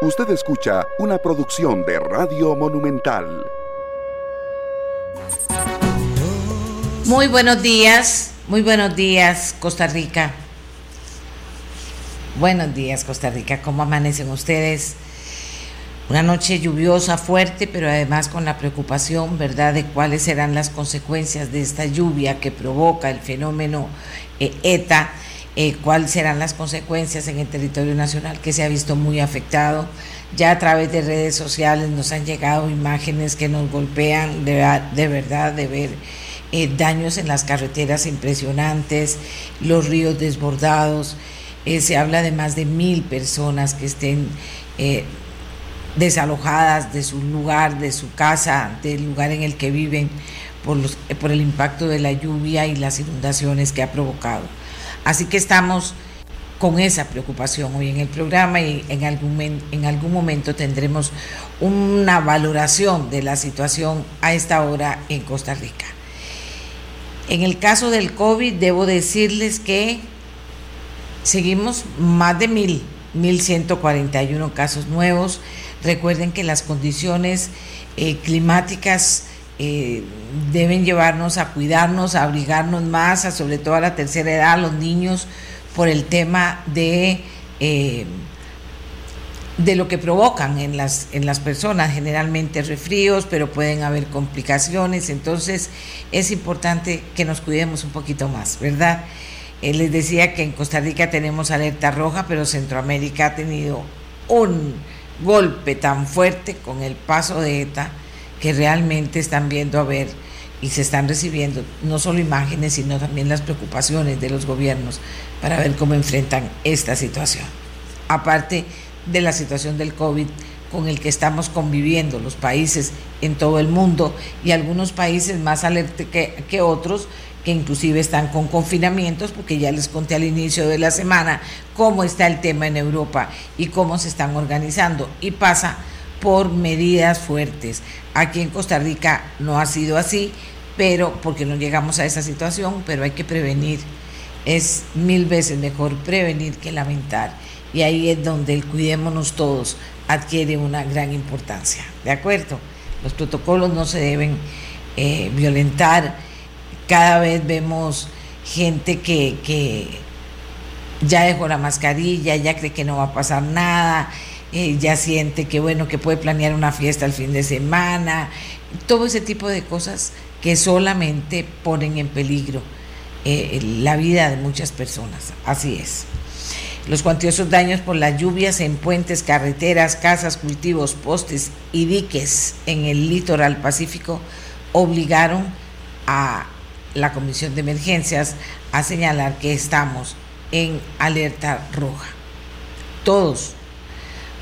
Usted escucha una producción de Radio Monumental. Muy buenos días, muy buenos días Costa Rica. Buenos días Costa Rica, ¿cómo amanecen ustedes? Una noche lluviosa, fuerte, pero además con la preocupación, ¿verdad?, de cuáles serán las consecuencias de esta lluvia que provoca el fenómeno eh, ETA eh, cuáles serán las consecuencias en el territorio nacional que se ha visto muy afectado. Ya a través de redes sociales nos han llegado imágenes que nos golpean de, verdad, de ver eh, daños en las carreteras impresionantes, los ríos desbordados. Eh, se habla de más de mil personas que estén desalojadas de su lugar, de su casa, del lugar en el que viven por, los, por el impacto de la lluvia y las inundaciones que ha provocado. Así que estamos con esa preocupación hoy en el programa y en algún, en algún momento tendremos una valoración de la situación a esta hora en Costa Rica. En el caso del COVID, debo decirles que seguimos más de mil, 1.141 casos nuevos. Recuerden que las condiciones eh, climáticas eh, deben llevarnos a cuidarnos, a abrigarnos más, sobre todo a la tercera edad, a los niños, por el tema de, eh, de lo que provocan en las, en las personas, generalmente resfríos, pero pueden haber complicaciones, entonces es importante que nos cuidemos un poquito más, ¿verdad? Eh, les decía que en Costa Rica tenemos alerta roja, pero Centroamérica ha tenido un golpe tan fuerte con el paso de ETA que realmente están viendo a ver y se están recibiendo no solo imágenes, sino también las preocupaciones de los gobiernos para ver cómo enfrentan esta situación. Aparte de la situación del COVID con el que estamos conviviendo los países en todo el mundo y algunos países más alerta que, que otros que inclusive están con confinamientos, porque ya les conté al inicio de la semana cómo está el tema en Europa y cómo se están organizando. Y pasa por medidas fuertes. Aquí en Costa Rica no ha sido así, pero porque no llegamos a esa situación, pero hay que prevenir. Es mil veces mejor prevenir que lamentar. Y ahí es donde el cuidémonos todos adquiere una gran importancia. ¿De acuerdo? Los protocolos no se deben eh, violentar. Cada vez vemos gente que, que ya dejó la mascarilla, ya cree que no va a pasar nada ya siente que bueno, que puede planear una fiesta el fin de semana, todo ese tipo de cosas que solamente ponen en peligro eh, la vida de muchas personas. Así es. Los cuantiosos daños por las lluvias en puentes, carreteras, casas, cultivos, postes y diques en el litoral pacífico obligaron a la Comisión de Emergencias a señalar que estamos en alerta roja. Todos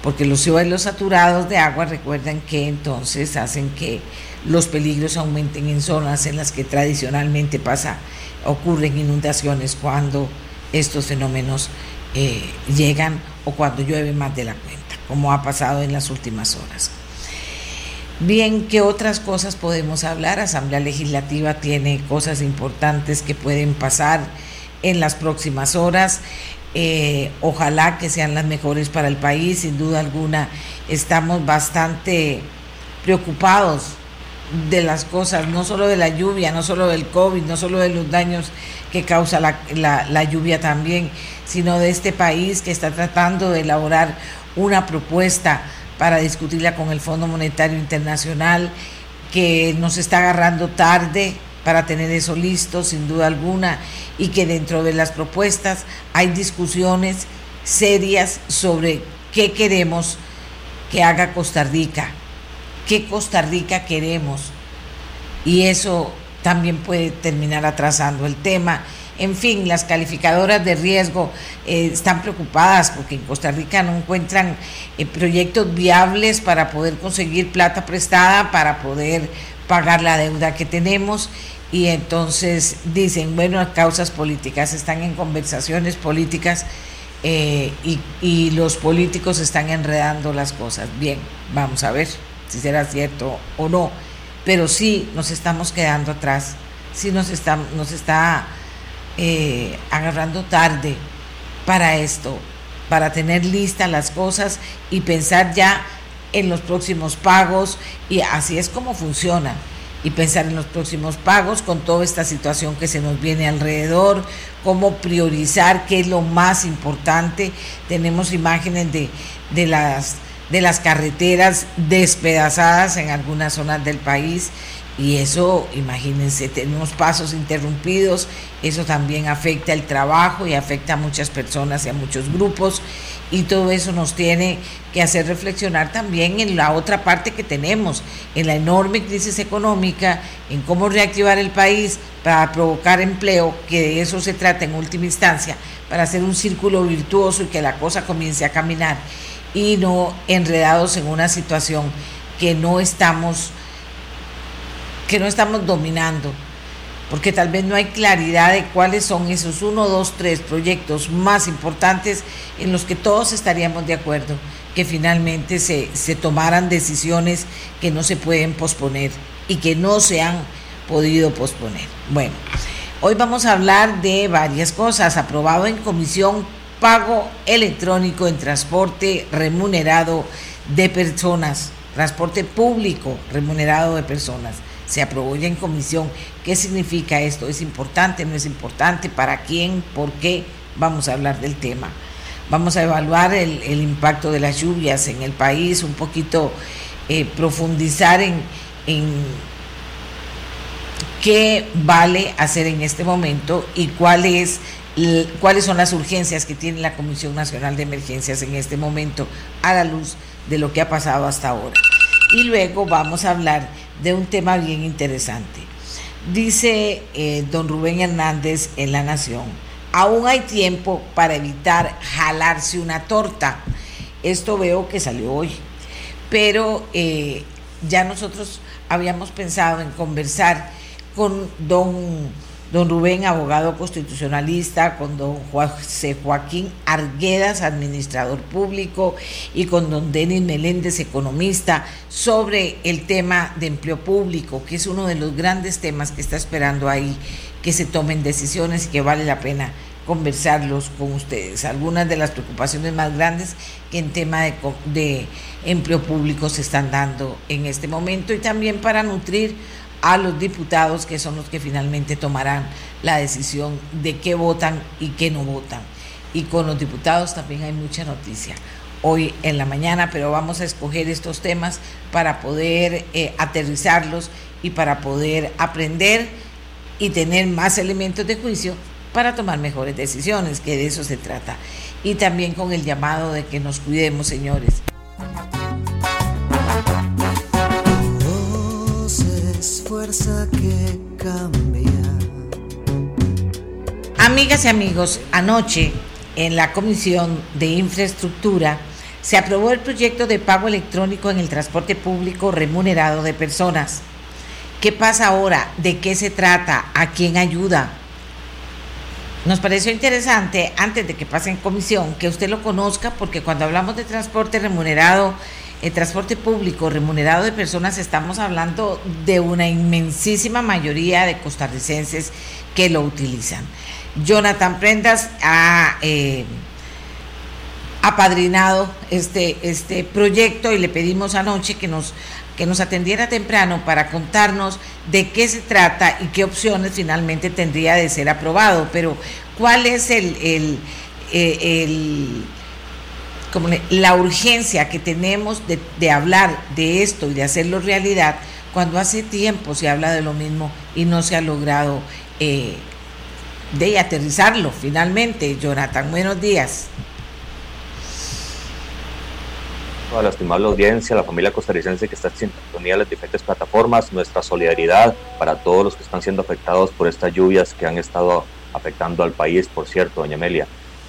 porque los suelos saturados de agua recuerdan que entonces hacen que los peligros aumenten en zonas en las que tradicionalmente pasa, ocurren inundaciones cuando estos fenómenos eh, llegan o cuando llueve más de la cuenta, como ha pasado en las últimas horas. Bien, ¿qué otras cosas podemos hablar? Asamblea Legislativa tiene cosas importantes que pueden pasar en las próximas horas. Eh, ojalá que sean las mejores para el país, sin duda alguna. Estamos bastante preocupados de las cosas, no solo de la lluvia, no solo del COVID, no solo de los daños que causa la, la lluvia también, sino de este país que está tratando de elaborar una propuesta para discutirla con el Fondo Monetario Internacional, que nos está agarrando tarde, para tener eso listo, sin duda alguna, y que dentro de las propuestas hay discusiones serias sobre qué queremos que haga Costa Rica, qué Costa Rica queremos. Y eso también puede terminar atrasando el tema. En fin, las calificadoras de riesgo eh, están preocupadas porque en Costa Rica no encuentran eh, proyectos viables para poder conseguir plata prestada, para poder pagar la deuda que tenemos y entonces dicen, bueno, causas políticas, están en conversaciones políticas eh, y, los políticos están enredando las cosas. Bien, vamos a ver si será cierto o no, pero sí nos estamos quedando atrás, sí nos está, nos está eh, agarrando tarde para esto. para tener listas las cosas y pensar ya en los próximos pagos y así es como funciona y pensar en los próximos pagos con toda esta situación que se nos viene alrededor, cómo priorizar qué es lo más importante. Tenemos imágenes de, de, las, de las carreteras despedazadas en algunas zonas del país y eso, imagínense, tenemos pasos interrumpidos, eso también afecta el trabajo y afecta a muchas personas y a muchos grupos y todo eso nos tiene que hacer reflexionar también en la otra parte que tenemos, en la enorme crisis económica, en cómo reactivar el país para provocar empleo, que de eso se trata en última instancia, para hacer un círculo virtuoso y que la cosa comience a caminar y no enredados en una situación que no estamos que no estamos dominando, porque tal vez no hay claridad de cuáles son esos uno, dos, tres proyectos más importantes en los que todos estaríamos de acuerdo, que finalmente se, se tomaran decisiones que no se pueden posponer y que no se han podido posponer. Bueno, hoy vamos a hablar de varias cosas. Aprobado en comisión pago electrónico en transporte remunerado de personas, transporte público remunerado de personas se aprobó ya en comisión. ¿Qué significa esto? ¿Es importante? ¿No es importante? ¿Para quién? ¿Por qué? Vamos a hablar del tema. Vamos a evaluar el, impacto de las lluvias en el país, un poquito eh, profundizar en, en qué vale hacer en este momento y cuál es, cuáles son las urgencias que tiene la Comisión Nacional de Emergencias en este momento a la luz de lo que ha pasado hasta ahora. Y luego vamos a hablar de un tema bien interesante. Dice eh, don Rubén Hernández en La Nación, aún hay tiempo para evitar jalarse una torta. Esto veo que salió hoy, pero eh, ya nosotros habíamos pensado en conversar con don don Rubén, abogado constitucionalista, con don José Joaquín Arguedas, administrador público, y con don Denis Meléndez, economista, sobre el tema de empleo público, que es uno de los grandes temas que está esperando ahí que se tomen decisiones y que vale la pena conversarlos con ustedes. Algunas de las preocupaciones más grandes que en tema de, de empleo público se están dando en este momento y también para nutrir a los diputados que son los que finalmente tomarán la decisión de qué votan y qué no votan. Y con los diputados también hay mucha noticia hoy en la mañana, pero vamos a escoger estos temas para poder eh, aterrizarlos y para poder aprender y tener más elementos de juicio para tomar mejores decisiones, que de eso se trata. Y también con el llamado de que nos cuidemos, señores. Que cambia. Amigas y amigos, anoche en la Comisión de Infraestructura se aprobó el proyecto de pago electrónico en el transporte público remunerado de personas. ¿Qué pasa ahora? ¿De qué se trata? ¿A quién ayuda? Nos pareció interesante, antes de que pase en comisión, que usted lo conozca, porque cuando hablamos de transporte remunerado el transporte público remunerado de personas, estamos hablando de una inmensísima mayoría de costarricenses que lo utilizan. Jonathan Prendas ha eh, apadrinado este, este proyecto y le pedimos anoche que nos, que nos atendiera temprano para contarnos de qué se trata y qué opciones finalmente tendría de ser aprobado. Pero, ¿cuál es el, el eh, la urgencia que tenemos de, hablar de esto y de hacerlo realidad, cuando hace tiempo se habla de lo mismo y no se ha logrado eh, de aterrizarlo finalmente. Jonathan, buenos días. A la estimable audiencia, la familia costarricense que está en sintonía de las diferentes plataformas, nuestra solidaridad para todos los que están siendo afectados por estas lluvias que han estado afectando al país, por cierto, doña Amelia.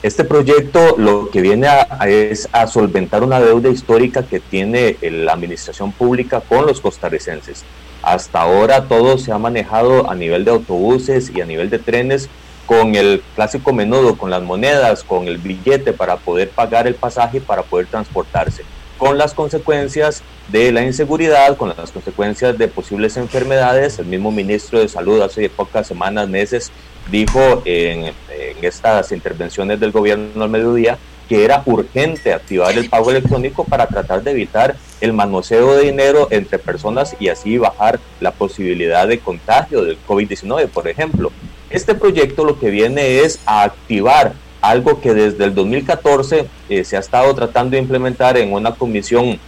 Este proyecto lo que viene a, es a solventar una deuda histórica que tiene la administración pública con los costarricenses. Hasta ahora todo se ha manejado a nivel de autobuses y a nivel de trenes con el clásico menudo, con las monedas, con el billete para poder pagar el pasaje y para poder transportarse, con las consecuencias de la inseguridad, con las consecuencias de posibles enfermedades. El mismo ministro de Salud hace pocas semanas, meses, dijo en, estas intervenciones del gobierno al mediodía que era urgente activar el pago electrónico para tratar de evitar el manoseo de dinero entre personas y así bajar la posibilidad de contagio del COVID-19, por ejemplo. Este proyecto lo que viene es a activar algo que desde el 2014 eh, se ha estado tratando de implementar en una comisión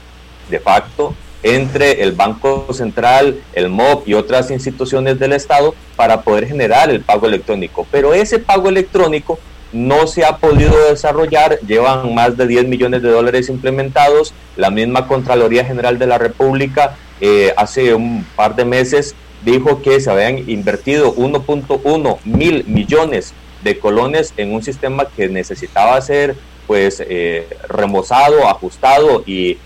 de facto entre el Banco Central, el MOB y otras instituciones del Estado para poder generar el pago electrónico. Pero ese pago electrónico no se ha podido desarrollar, llevan más de 10 millones de dólares implementados, la misma Contraloría General de la República eh, hace un par de meses dijo que se habían invertido 1.1 mil millones de colones en un sistema que necesitaba ser pues eh, remozado, ajustado y,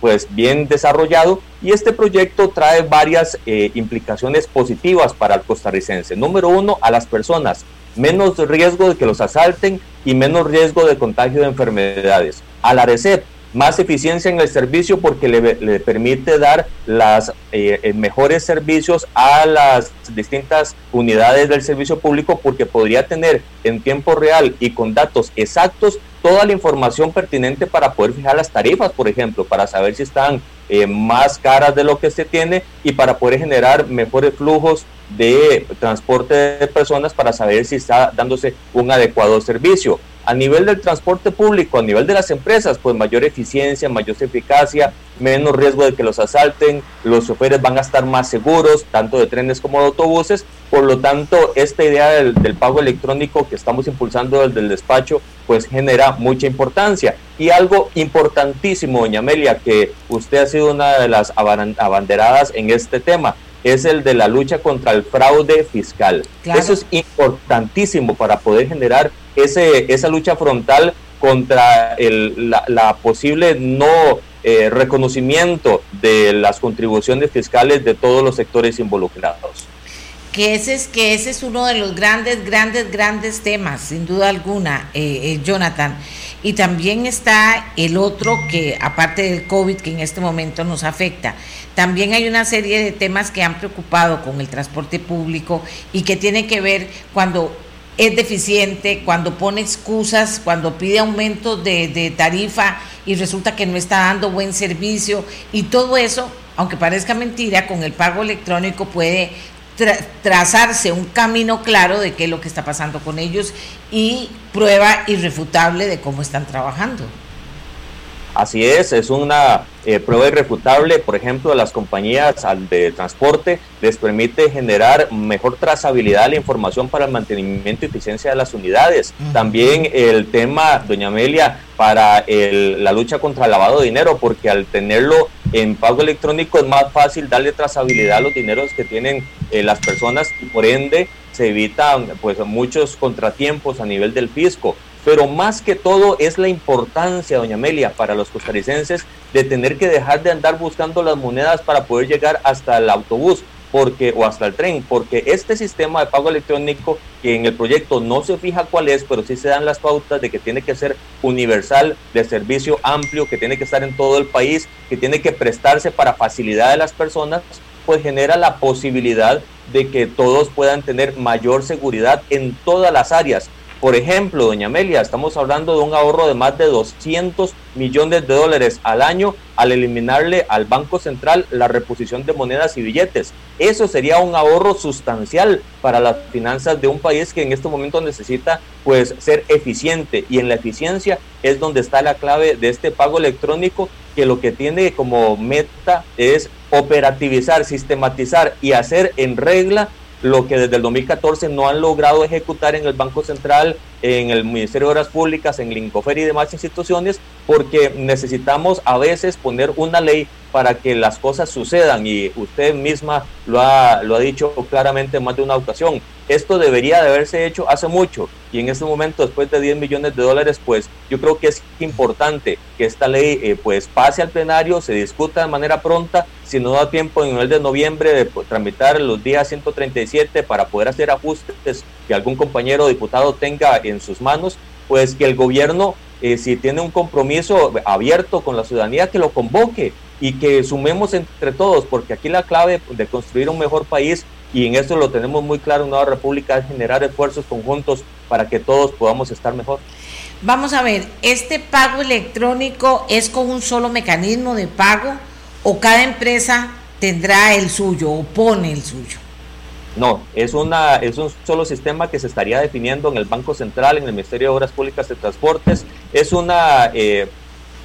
pues bien desarrollado y este proyecto trae varias eh, implicaciones positivas para el costarricense. Número uno, a las personas menos riesgo de que los asalten y menos riesgo de contagio de enfermedades. A la RECEP, más eficiencia en el servicio porque le, permite dar las eh, eh, mejores servicios a las distintas unidades del servicio público porque podría tener en tiempo real y con datos exactos toda la información pertinente para poder fijar las tarifas, por ejemplo, para saber si están eh, más caras de lo que se tiene y para poder generar mejores flujos de transporte de personas para saber si está dándose un adecuado servicio. A nivel del transporte público, a nivel de las empresas, pues mayor eficiencia, mayor eficacia, menos riesgo de que los asalten, los choferes van a estar más seguros, tanto de trenes como de autobuses. Por lo tanto, esta idea del, pago electrónico que estamos impulsando desde el despacho, pues genera mucha importancia. Y algo importantísimo, doña Amelia, que usted ha sido una de las abanderadas en este tema, es el de la lucha contra el fraude fiscal. Eso es importantísimo para poder generar ese, esa lucha frontal contra el, la, posible no eh, reconocimiento de las contribuciones fiscales de todos los sectores involucrados. Que ese es, que ese es uno de los grandes, grandes, grandes temas, sin duda alguna, eh, eh, Jonathan. Y también está el otro que, aparte del COVID, que en este momento nos afecta, también hay una serie de temas que han preocupado con el transporte público y que tienen que ver cuando es deficiente, cuando pone excusas, cuando pide aumento de, tarifa y resulta que no está dando buen servicio y todo eso, aunque parezca mentira, con el pago electrónico puede trazarse un camino claro de qué es lo que está pasando con ellos y prueba irrefutable de cómo están trabajando. Así es, es una eh, prueba irrefutable, por ejemplo, a las compañías de transporte les permite generar mejor trazabilidad de la información para el mantenimiento y eficiencia de las unidades. También el tema, doña Amelia, para la lucha contra el lavado de dinero, porque al tenerlo en pago electrónico es más fácil darle trazabilidad a los dineros que tienen eh, las personas y por ende se evitan pues muchos contratiempos a nivel del fisco pero más que todo es la importancia, doña Amelia, para los costarricenses de tener que dejar de andar buscando las monedas para poder llegar hasta el autobús porque o hasta el tren, porque este sistema de pago electrónico que en el proyecto no se fija cuál es, pero sí se dan las pautas de que tiene que ser universal, de servicio amplio, que tiene que estar en todo el país, que tiene que prestarse para facilidad de las personas, pues genera la posibilidad de que todos puedan tener mayor seguridad en todas las áreas, por ejemplo, doña Amelia, estamos hablando de un ahorro de más de 200 millones de dólares al año al eliminarle al Banco Central la reposición de monedas y billetes. Eso sería un ahorro sustancial para las finanzas de un país que en este momento necesita pues ser eficiente y en la eficiencia es donde está la clave de este pago electrónico que lo que tiene como meta es operativizar, sistematizar y hacer en regla lo que desde el 2014 no han logrado ejecutar en el Banco Central, en el Ministerio de Obras Públicas, en el Incofer y demás instituciones, porque necesitamos a veces poner una ley para que las cosas sucedan y usted misma lo ha, lo ha dicho claramente en más de una ocasión. Esto debería de haberse hecho hace mucho y en este momento, después de 10 millones de dólares, pues yo creo que es importante que esta ley eh, pues pase al plenario, se discuta de manera pronta, si no da tiempo en el de noviembre de pues, tramitar los días 137 para poder hacer ajustes que algún compañero diputado tenga en sus manos, pues que el gobierno, eh, si tiene un compromiso abierto con la ciudadanía, que lo convoque y que sumemos entre todos, porque aquí la clave de construir un mejor país, y en esto lo tenemos muy claro en Nueva República, es generar esfuerzos conjuntos para que todos podamos estar mejor. Vamos a ver, ¿este pago electrónico es con un solo mecanismo de pago o cada empresa tendrá el suyo o pone el suyo? No, es, una, es un solo sistema que se estaría definiendo en el Banco Central, en el Ministerio de Obras Públicas y Transportes. Es una eh,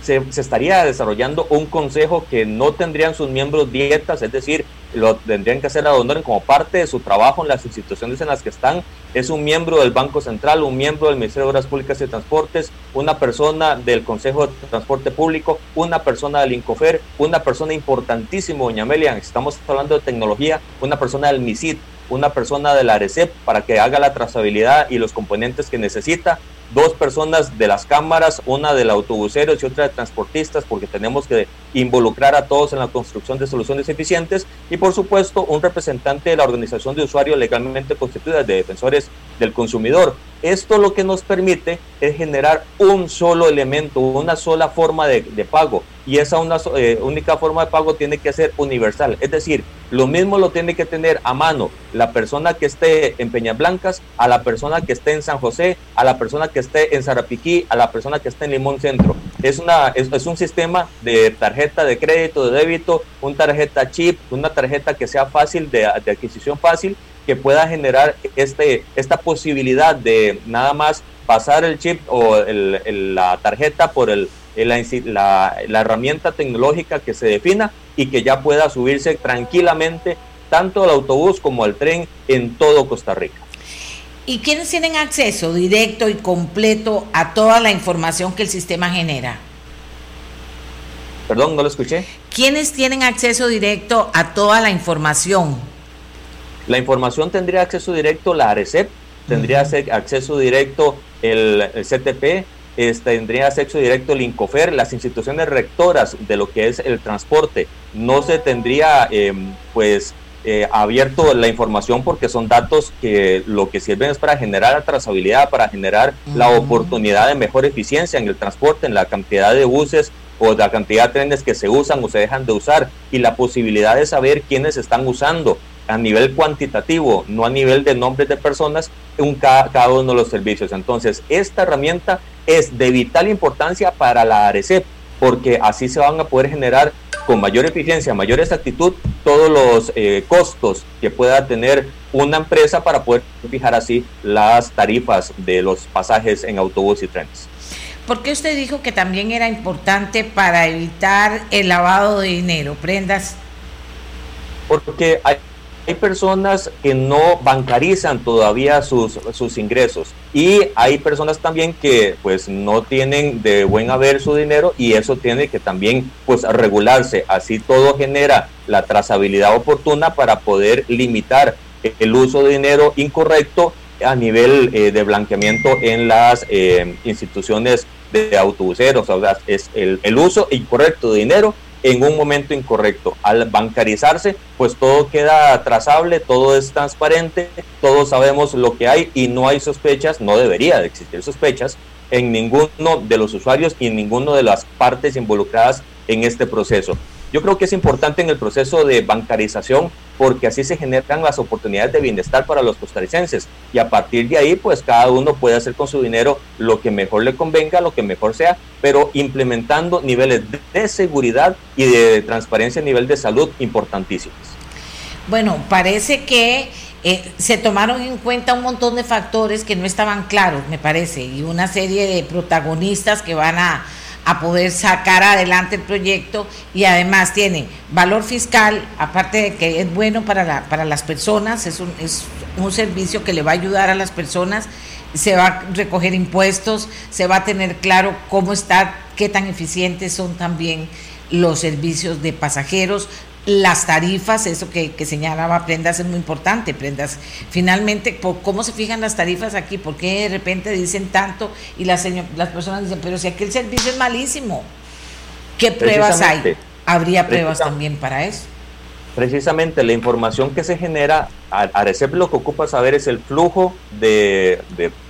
se, estaría desarrollando un consejo que no tendrían sus miembros dietas, es decir, lo tendrían que hacer a donde como parte de su trabajo en las instituciones en las que están. Es un miembro del Banco Central, un miembro del Ministerio de Obras Públicas y Transportes, una persona del Consejo de Transporte Público, una persona del INCOFER, una persona importantísima, doña Amelia, estamos hablando de tecnología, una persona del MISID, una persona de la ARECEP para que haga la trazabilidad y los componentes que necesita, dos personas de las cámaras, una del autobuseros y otra de transportistas, porque tenemos que involucrar a todos en la construcción de soluciones eficientes, y por supuesto un representante de la organización de usuarios legalmente constituida de defensores del consumidor. Esto lo que nos permite es generar un solo elemento, una sola forma de, pago, y esa una, eh, única forma de pago tiene que ser universal, es decir, lo mismo lo tiene que tener a mano la persona que esté en Peñas Blancas, a la persona que esté en San José, a la persona que esté en Zarapiquí, a la persona que esté en Limón Centro. Es, una, es, un sistema de tarjeta de crédito, de débito, una tarjeta chip, una tarjeta que sea fácil, de, adquisición fácil, que pueda generar este, esta posibilidad de nada más pasar el chip o la tarjeta por el, la, herramienta tecnológica que se defina y que ya pueda subirse tranquilamente tanto al autobús como al tren en todo Costa Rica. ¿Y quiénes tienen acceso directo y completo a toda la información que el sistema genera? Perdón, no lo escuché. ¿Quiénes tienen acceso directo a toda la información? La información tendría acceso directo la ARECEP, tendría acceso directo el, CTP, tendría acceso directo el INCOFER, las instituciones rectoras de lo que es el transporte. No se tendría, em, pues, eh, abierto la información porque son datos que lo que sirven es para generar la trazabilidad, para generar la oportunidad de mejor eficiencia en el transporte, en la cantidad de buses o la cantidad de trenes que se usan o se dejan de usar y la posibilidad de saber quiénes están usando a nivel cuantitativo, no a nivel de nombres de personas, un, cada, cada uno de los servicios. Entonces, esta herramienta es de vital importancia para la ARECEP porque así se van a poder generar con mayor eficiencia, mayor exactitud, todos los eh, costos que pueda tener una empresa para poder fijar así las tarifas de los pasajes en autobús y trenes. ¿Por qué usted dijo que también era importante para evitar el lavado de dinero, prendas? Porque hay hay personas que no bancarizan todavía sus, sus ingresos y hay personas también que pues no tienen de buen haber su dinero y eso tiene que también pues regularse. Así todo genera la trazabilidad oportuna para poder limitar el uso de dinero incorrecto a nivel eh, de blanqueamiento en las eh, instituciones de autobuseros. O sea, es el, el uso incorrecto de dinero en un momento incorrecto. Al bancarizarse, pues todo queda trazable, todo es transparente, todos sabemos lo que hay y no hay sospechas, no debería de existir sospechas en ninguno de los usuarios y en ninguno de las partes involucradas en este proceso. Yo creo que es importante en el proceso de bancarización porque así se generan las oportunidades de bienestar para los costarricenses y a partir de ahí pues cada uno puede hacer con su dinero lo que mejor le convenga, lo que mejor sea, pero implementando niveles de seguridad y de transparencia a nivel de salud importantísimos. Bueno, parece que eh, se tomaron en cuenta un montón de factores que no estaban claros, me parece, y una serie de protagonistas que van a a poder sacar adelante el proyecto y además tiene valor fiscal, aparte de que es bueno para, para las personas, es un, es un servicio que le va a ayudar a las personas, se va a recoger impuestos, se va a tener claro cómo está, qué tan eficientes son también los servicios de pasajeros, las tarifas, eso que, señalaba Prendas es muy importante, Prendas. Finalmente, ¿cómo se fijan las tarifas aquí? ¿Por qué de repente dicen tanto y las, las personas dicen, pero si aquí el servicio es malísimo? ¿Qué pruebas hay? ¿Habría pruebas también para eso? Precisamente la información que se genera, ARECEP lo que ocupa saber es el flujo de,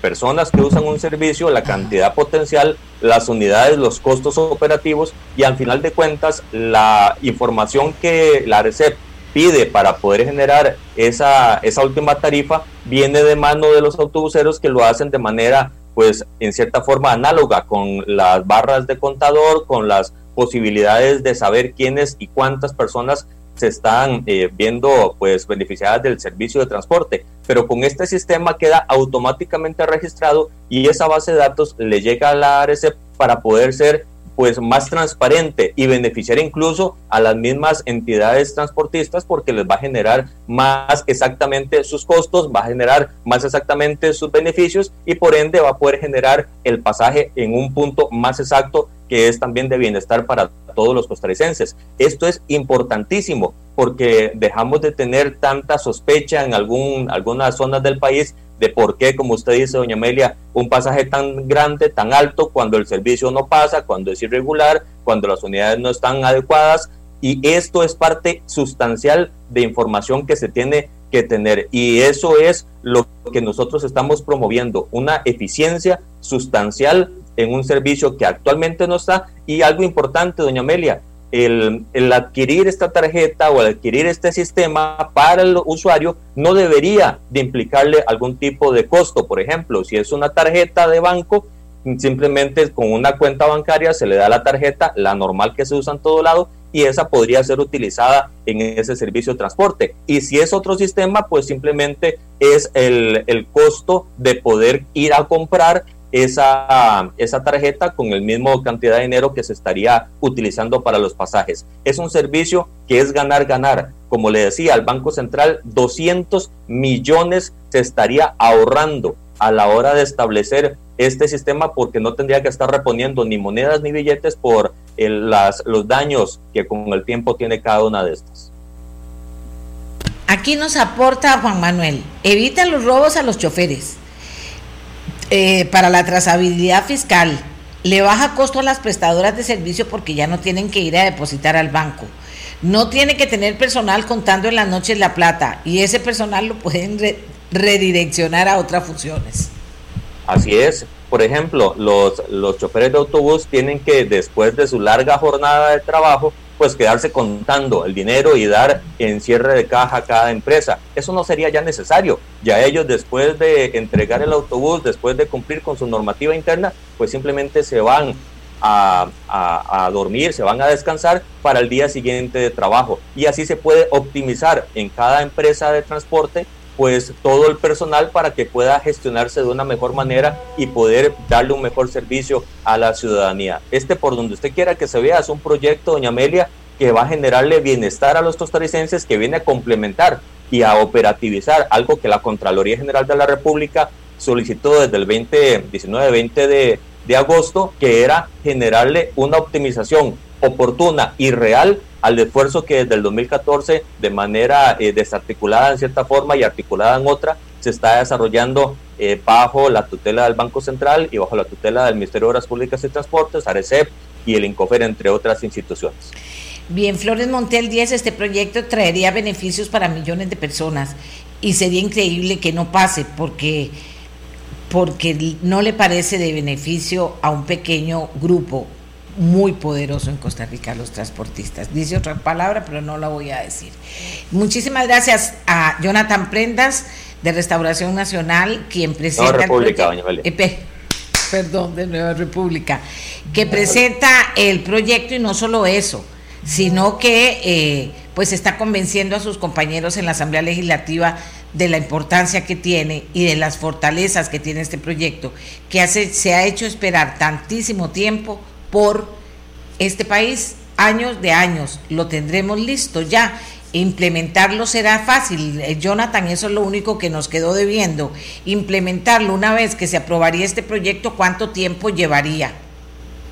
personas que usan un servicio, la cantidad potencial, las unidades, los costos operativos y al final de cuentas la información que la ARECEP pide para poder generar esa, esa última tarifa viene de mano de los autobuseros que lo hacen de manera pues en cierta forma análoga con las barras de contador, con las posibilidades de saber quiénes y cuántas personas se están eh, viendo pues beneficiadas del servicio de transporte, pero con este sistema queda automáticamente registrado y esa base de datos le llega a la ARC para poder ser pues más transparente y beneficiar incluso a las mismas entidades transportistas porque les va a generar más exactamente sus costos, va a generar más exactamente sus beneficios y por ende va a poder generar el pasaje en un punto más exacto que es también de bienestar para todos los costarricenses. Esto es importantísimo porque dejamos de tener tanta sospecha en algún, algunas zonas del país de por qué, como usted dice, doña Amelia, un pasaje tan grande, tan alto, cuando el servicio no pasa, cuando es irregular, cuando las unidades no están adecuadas. Y esto es parte sustancial de información que se tiene que tener. Y eso es lo que nosotros estamos promoviendo, una eficiencia sustancial en un servicio que actualmente no está. Y algo importante, doña Amelia, el, adquirir esta tarjeta o adquirir este sistema para el usuario no debería de implicarle algún tipo de costo. Por ejemplo, si es una tarjeta de banco, simplemente con una cuenta bancaria se le da la tarjeta, la normal que se usa en todo lado, y esa podría ser utilizada en ese servicio de transporte. Y si es otro sistema, pues simplemente es el, el costo de poder ir a comprar esa, esa tarjeta con el mismo cantidad de dinero que se estaría utilizando para los pasajes. Es un servicio que es ganar, ganar. Como le decía, al Banco Central 200 millones se estaría ahorrando a la hora de establecer este sistema porque no tendría que estar reponiendo ni monedas ni billetes por las, los daños que con el tiempo tiene cada una de estas. Aquí nos aporta Juan Manuel, evita los robos a los choferes. Eh, para la trazabilidad fiscal, le baja costo a las prestadoras de servicio porque ya no tienen que ir a depositar al banco. No tiene que tener personal contando en las noches la plata y ese personal lo pueden redireccionar a otras funciones. Así es. Por ejemplo, los, los choferes de autobús tienen que, después de su larga jornada de trabajo, pues quedarse contando el dinero y dar en cierre de caja a cada empresa. Eso no sería ya necesario. Ya ellos después de entregar el autobús, después de cumplir con su normativa interna, pues simplemente se van a, a, dormir, se van a descansar para el día siguiente de trabajo. Y así se puede optimizar en cada empresa de transporte pues todo el personal para que pueda gestionarse de una mejor manera y poder darle un mejor servicio a la ciudadanía. Este por donde usted quiera que se vea es un proyecto, doña Amelia, que va a generarle bienestar a los costarricenses, que viene a complementar y a operativizar algo que la Contraloría General de la República solicitó desde el 2019-20 de, de agosto, que era generarle una optimización oportuna y real al esfuerzo que desde el 2014 de manera eh, desarticulada en cierta forma y articulada en otra se está desarrollando eh, bajo la tutela del Banco Central y bajo la tutela del Ministerio de Obras Públicas y Transportes, ARECEP y el INCOFER, entre otras instituciones. Bien, Flores Montel 10, este proyecto traería beneficios para millones de personas y sería increíble que no pase porque porque no le parece de beneficio a un pequeño grupo muy poderoso en Costa Rica los transportistas. Dice otra palabra, pero no la voy a decir. Muchísimas gracias a Jonathan Prendas de Restauración Nacional, quien presenta Nueva República, eh, perdón, de Nueva República, que presenta el proyecto y no solo eso, sino que eh, pues está convenciendo a sus compañeros en la Asamblea Legislativa de la importancia que tiene y de las fortalezas que tiene este proyecto, que hace, se ha hecho esperar tantísimo tiempo por este país años de años. Lo tendremos listo ya. Implementarlo será fácil. Eh, Jonathan, eso es lo único que nos quedó debiendo. Implementarlo una vez que se aprobaría este proyecto, ¿cuánto tiempo llevaría?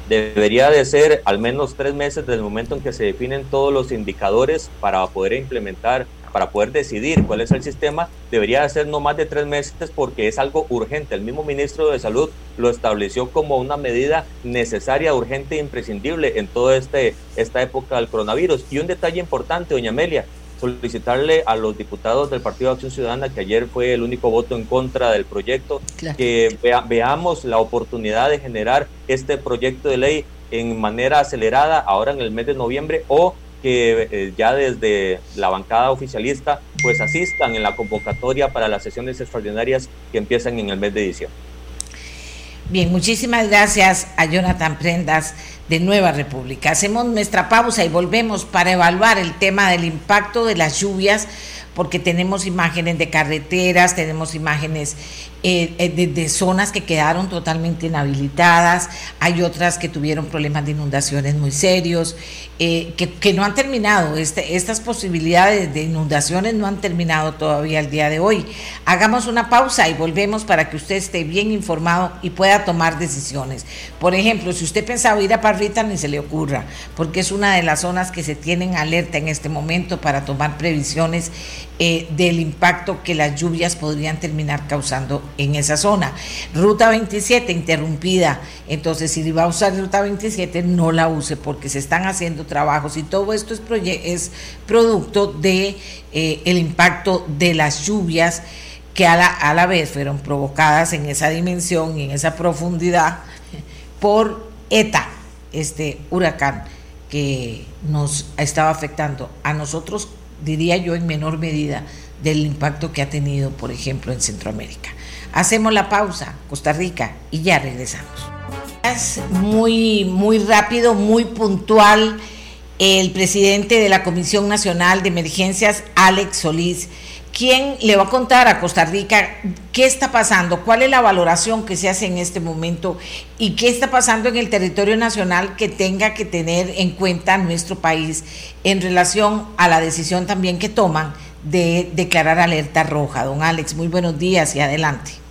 Debería de ser al menos tres meses desde el momento en que se definen todos los indicadores para poder implementar para poder decidir cuál es el sistema, debería ser no más de tres meses porque es algo urgente. El mismo ministro de Salud lo estableció como una medida necesaria, urgente e imprescindible en toda este, esta época del coronavirus. Y un detalle importante, doña Amelia, solicitarle a los diputados del Partido de Acción Ciudadana, que ayer fue el único voto en contra del proyecto, que veamos la oportunidad de generar este proyecto de ley en manera acelerada ahora en el mes de noviembre o que eh, ya desde la bancada oficialista pues asistan en la convocatoria para las sesiones extraordinarias que empiezan en el mes de diciembre. Bien, muchísimas gracias a Jonathan Prendas de Nueva República. Hacemos nuestra pausa y volvemos para evaluar el tema del impacto de las lluvias porque tenemos imágenes de carreteras, tenemos imágenes eh, eh, de, zonas que quedaron totalmente inhabilitadas, hay otras que tuvieron problemas de inundaciones muy serios, eh, que, no han terminado, este, estas posibilidades de inundaciones no han terminado todavía el día de hoy. Hagamos una pausa y volvemos para que usted esté bien informado y pueda tomar decisiones. Por ejemplo, si usted pensaba ir a Parrita, ni se le ocurra, porque es una de las zonas que se tienen alerta en este momento para tomar previsiones del impacto que las lluvias podrían terminar causando en esa zona. Ruta 27 interrumpida, entonces si va a usar ruta 27 no la use porque se están haciendo trabajos y todo esto es, producto de eh, impacto de las lluvias que a la, a la vez fueron provocadas en esa dimensión y en esa profundidad por ETA, este huracán que nos estaba afectando a nosotros, diría yo en menor medida, del impacto que ha tenido, por ejemplo, en Centroamérica. Hacemos la pausa, Costa Rica, y ya regresamos. Es muy, muy rápido, muy puntual. El presidente de la Comisión Nacional de Emergencias, Alex Solís, quien le va a contar a Costa Rica qué está pasando, cuál es la valoración que se hace en este momento y qué está pasando en el territorio nacional que tenga que tener en cuenta nuestro país en relación a la decisión también que toman de declarar alerta roja. Don Alex, muy buenos días y adelante.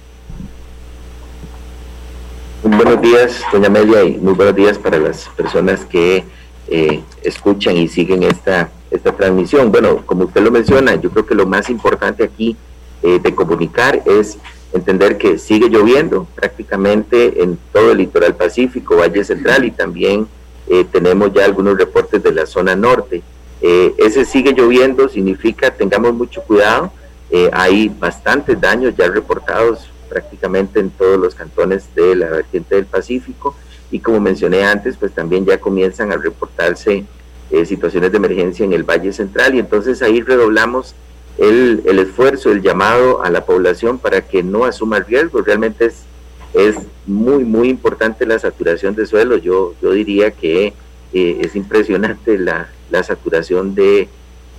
Buenos días, doña Amelia, y muy buenos días para las personas que eh, escuchan y siguen esta, esta transmisión. Bueno, como usted lo menciona, yo creo que lo más importante aquí eh, de comunicar es entender que sigue lloviendo prácticamente en todo el litoral pacífico, Valle Central, y también eh, tenemos ya algunos reportes de la zona norte. ese sigue lloviendo significa tengamos mucho cuidado. hay bastantes daños ya reportados prácticamente en todos los cantones de la vertiente del Pacífico y como mencioné antes, pues también ya comienzan a reportarse eh, situaciones de emergencia en el Valle Central y entonces ahí redoblamos el, el, esfuerzo, el llamado a la población para que no asuma riesgo. Realmente es, es muy, muy importante la saturación de suelo. Yo, yo diría que eh, es impresionante la, la saturación de,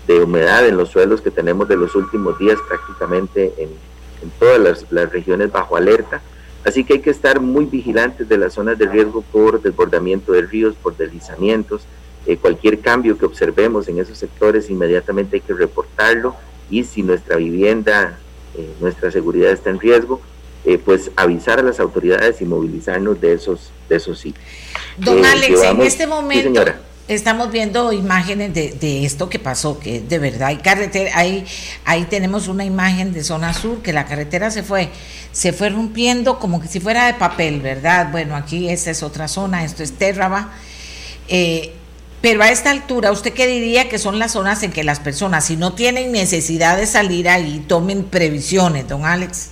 de humedad en los suelos que tenemos de los últimos días prácticamente en, en todas las, regiones bajo alerta. Así que hay que estar muy vigilantes de las zonas de riesgo por desbordamiento de ríos, por deslizamientos. Eh, cualquier cambio que observemos en esos sectores, inmediatamente hay que reportarlo y si nuestra vivienda, eh, nuestra seguridad está en riesgo, eh, pues avisar a las autoridades y movilizarnos de esos, de esos sitios. Don Alex, en este momento estamos viendo imágenes de, esto que pasó, que de verdad hay carretera, ahí, ahí tenemos una imagen de zona sur, que la carretera se fue, se fue rompiendo como que si fuera de papel, ¿verdad? Bueno, aquí esta es otra zona, esto es Térraba. Eh, pero a esta altura, ¿usted qué diría que son las zonas en que las personas, si no tienen necesidad de salir ahí, tomen previsiones, don Alex?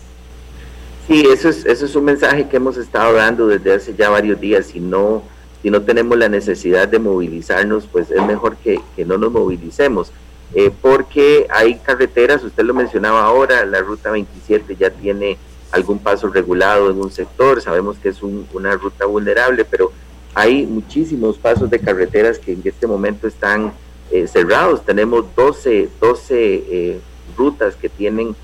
Sí, eso es, eso es un mensaje que hemos estado dando desde hace ya varios días y no si no tenemos la necesidad de movilizarnos, pues es mejor que, no nos movilicemos. Eh, porque hay carreteras, usted lo mencionaba ahora, la ruta 27 ya tiene algún paso regulado en un sector, sabemos que es una ruta vulnerable, pero hay muchísimos pasos de carreteras que en este momento están eh, cerrados. Tenemos 12, 12 eh, rutas que tienen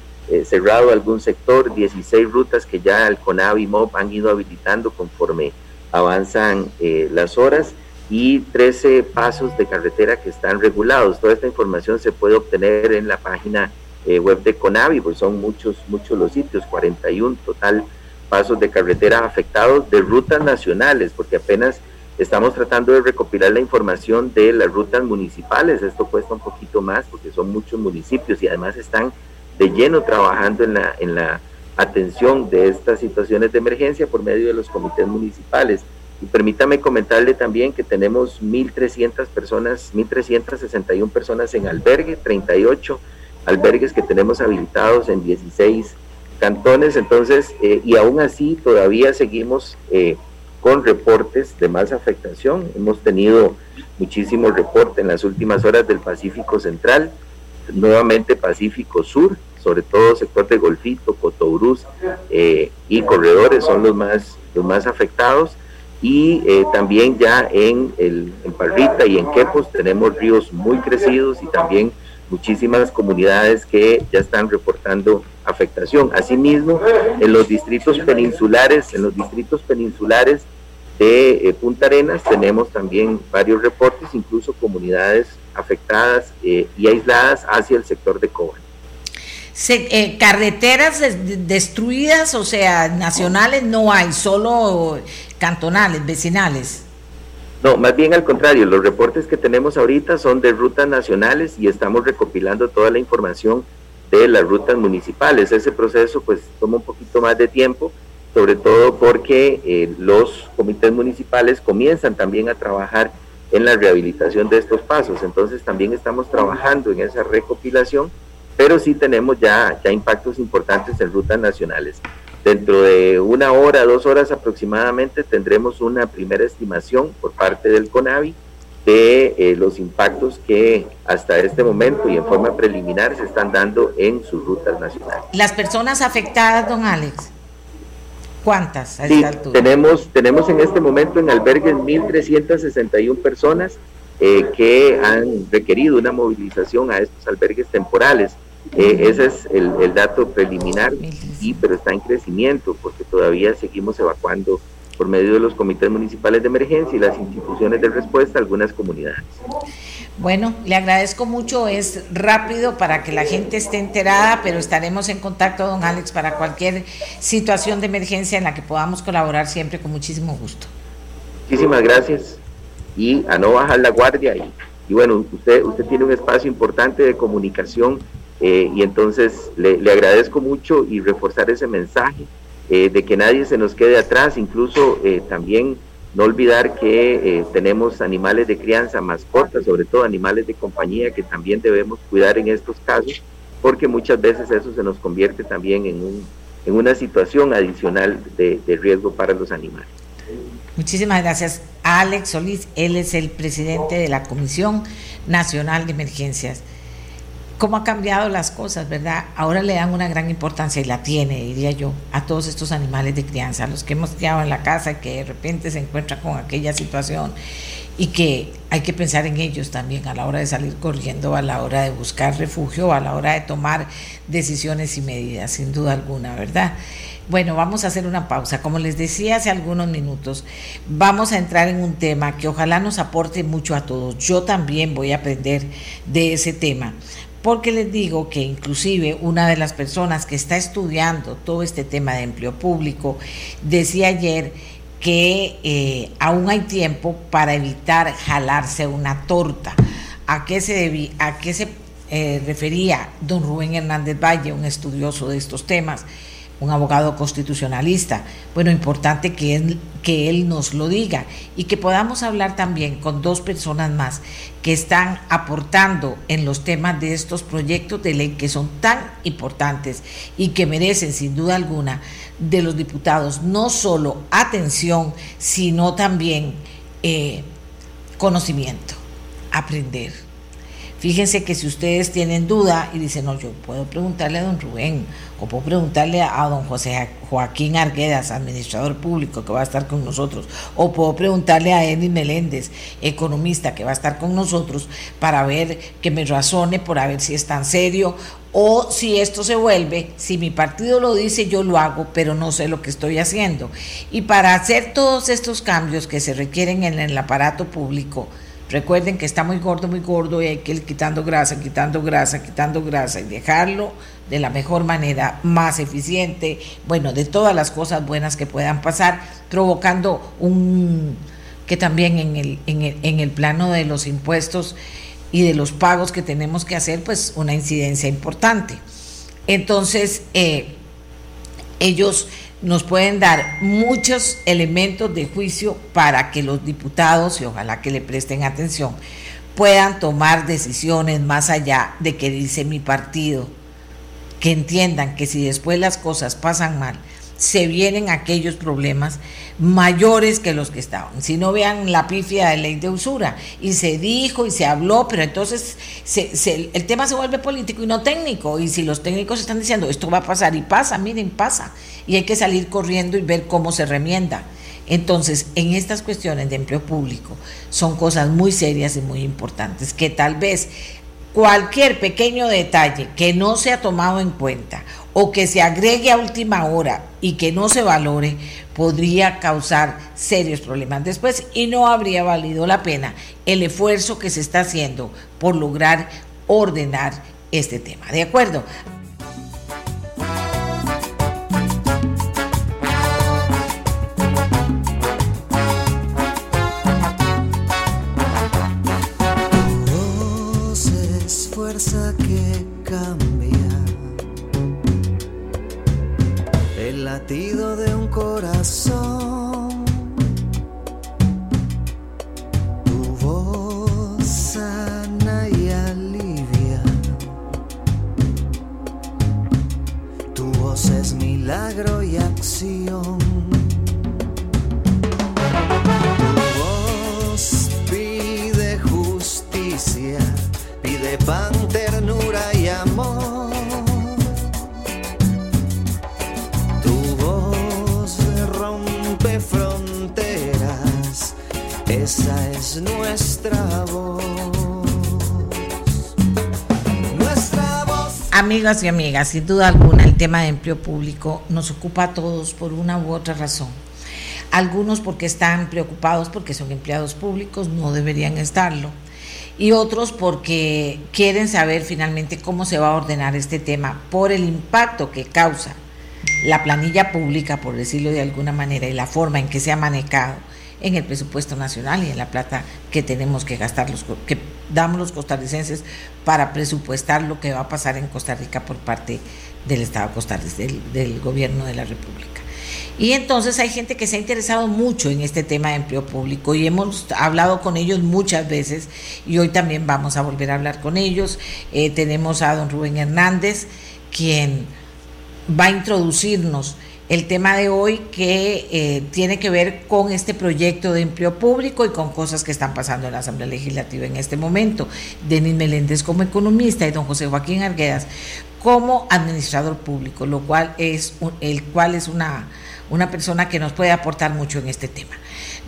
cerrado algún sector, 16 rutas que ya el CONAV y MOB han ido habilitando conforme avanzan eh, las horas y 13 pasos de carretera que están regulados. Toda esta información se puede obtener en la página eh, web de Conavi, pues son muchos, muchos los sitios, 41 total pasos de carretera afectados de rutas nacionales, porque apenas estamos tratando de recopilar la información de las rutas municipales. Esto cuesta un poquito más porque son muchos municipios y además están de lleno trabajando en la, en la atención de estas situaciones de emergencia por medio de los comités municipales. Y permítame comentarle también que tenemos 1.300 personas, 1.361 personas en albergue, 38 albergues que tenemos habilitados en 16 cantones, entonces, eh, y aún así todavía seguimos eh, con reportes de más afectación. Hemos tenido muchísimos reportes en las últimas horas del Pacífico Central, nuevamente Pacífico Sur, sobre todo sector de Golfito, Cotobruz eh, y Corredores son los más, los más afectados. Y eh, también ya en, el, Parrita y en Quepos tenemos ríos muy crecidos y también muchísimas comunidades que ya están reportando afectación. Asimismo, en los distritos peninsulares, en los distritos peninsulares de eh, Punta Arenas tenemos también varios reportes, incluso comunidades afectadas eh, y aisladas hacia el sector de Coban. Eh, carreteras destruidas, o sea, nacionales no hay, solo cantonales, vecinales. No, más bien al contrario, los reportes que tenemos ahorita son de rutas nacionales y estamos recopilando toda la información de las rutas municipales. Ese proceso pues toma un poquito más de tiempo, sobre todo porque eh, los comités municipales comienzan también a trabajar en la rehabilitación de estos pasos. Entonces también estamos trabajando en esa recopilación, pero sí tenemos ya, ya impactos importantes en rutas nacionales. Dentro de una hora, dos horas aproximadamente, tendremos una primera estimación por parte del CONAVI de eh, los impactos que hasta este momento y en forma preliminar se están dando en sus rutas nacionales. Las personas afectadas, don Alex, ¿cuántas a esta altura? Tenemos, tenemos en este momento en albergues 1.361 personas eh, que han requerido una movilización a estos albergues temporales. Eh, ese es el, el, dato preliminar, y, pero está en crecimiento porque todavía seguimos evacuando por medio de los comités municipales de emergencia y las instituciones de respuesta a algunas comunidades. Bueno, le agradezco mucho, es rápido para que la gente esté enterada, pero estaremos en contacto, don Alex, para cualquier situación de emergencia en la que podamos colaborar siempre con muchísimo gusto. Muchísimas gracias y a no bajar la guardia y, bueno, usted, usted tiene un espacio importante de comunicación eh, y entonces le, le agradezco mucho y reforzar ese mensaje eh, de que nadie se nos quede atrás, incluso eh, también no olvidar que eh, tenemos animales de crianza, mascotas, sobre todo animales de compañía que también debemos cuidar en estos casos, porque muchas veces eso se nos convierte también en, un, en una situación adicional de, de riesgo para los animales. Muchísimas gracias. Alex Solís, él es el presidente de la Comisión Nacional de Emergencias cómo ha cambiado las cosas, ¿verdad? Ahora le dan una gran importancia y la tiene, diría yo, a todos estos animales de crianza, los que hemos criado en la casa y que de repente se encuentran con aquella situación y que hay que pensar en ellos también a la hora de salir corriendo, a la hora de buscar refugio, a la hora de tomar decisiones y medidas, sin duda alguna, ¿verdad? Bueno, vamos a hacer una pausa. Como les decía hace algunos minutos, vamos a entrar en un tema que ojalá nos aporte mucho a todos. Yo también voy a aprender de ese tema porque les digo que inclusive una de las personas que está estudiando todo este tema de empleo público decía ayer que eh, aún hay tiempo para evitar jalarse una torta. ¿A qué se, a qué se eh, refería don Rubén Hernández Valle, un estudioso de estos temas? Un abogado constitucionalista. Bueno, importante que él, que él nos lo diga y que podamos hablar también con dos personas más que están aportando en los temas de estos proyectos de ley que son tan importantes y que merecen sin duda alguna de los diputados no solo atención, sino también eh, conocimiento, aprender Fíjense que si ustedes tienen duda y dicen, no, yo puedo preguntarle a don Rubén o puedo preguntarle a don José Joaquín Arguedas, administrador público que va a estar con nosotros, o puedo preguntarle a Edwin Meléndez, economista que va a estar con nosotros, para ver que me razone por a ver si es tan serio o si esto se vuelve, si mi partido lo dice, yo lo hago, pero no sé lo que estoy haciendo. Y para hacer todos estos cambios que se requieren en el aparato público, Recuerden que está muy gordo, muy gordo y hay que ir quitando grasa, quitando grasa, quitando grasa y dejarlo de la mejor manera, más eficiente, bueno, de todas las cosas buenas que puedan pasar, provocando un que también en el, en el, en el plano de los impuestos y de los pagos que tenemos que hacer, pues una incidencia importante. Entonces, eh, ellos nos pueden dar muchos elementos de juicio para que los diputados, y ojalá que le presten atención, puedan tomar decisiones más allá de que dice mi partido, que entiendan que si después las cosas pasan mal, se vienen aquellos problemas mayores que los que estaban. Si no vean la pifia de ley de usura, y se dijo y se habló, pero entonces el tema se vuelve político y no técnico, y si los técnicos están diciendo esto va a pasar y pasa, miren, pasa, y hay que salir corriendo y ver cómo se remienda. Entonces, en estas cuestiones de empleo público son cosas muy serias y muy importantes que tal vez cualquier pequeño detalle que no se ha tomado en cuenta o que se agregue a última hora y que no se valore podría causar serios problemas después y no habría valido la pena el esfuerzo que se está haciendo por lograr ordenar este tema. ¿De acuerdo? Y amigas, sin duda alguna el tema de empleo público nos ocupa a todos por una u otra razón. Algunos porque están preocupados porque son empleados públicos, no deberían estarlo. Y otros porque quieren saber finalmente cómo se va a ordenar este tema por el impacto que causa la planilla pública, por decirlo de alguna manera, y la forma en que se ha manejado en el presupuesto nacional y en la plata que tenemos que gastar, los, damos los costarricenses para presupuestar lo que va a pasar en Costa Rica por parte del Estado costarricense, del, del gobierno de la República. Y entonces hay gente que se ha interesado mucho en este tema de empleo público y hemos hablado con ellos muchas veces y hoy también vamos a volver a hablar con ellos. Eh, tenemos a don Rubén Hernández, quien va a introducirnos el tema de hoy que eh, tiene que ver con este proyecto de empleo público y con cosas que están pasando en la Asamblea Legislativa en este momento. Denis Meléndez como economista y don José Joaquín Arguedas como administrador público, lo cual es el cual es una, una persona que nos puede aportar mucho en este tema.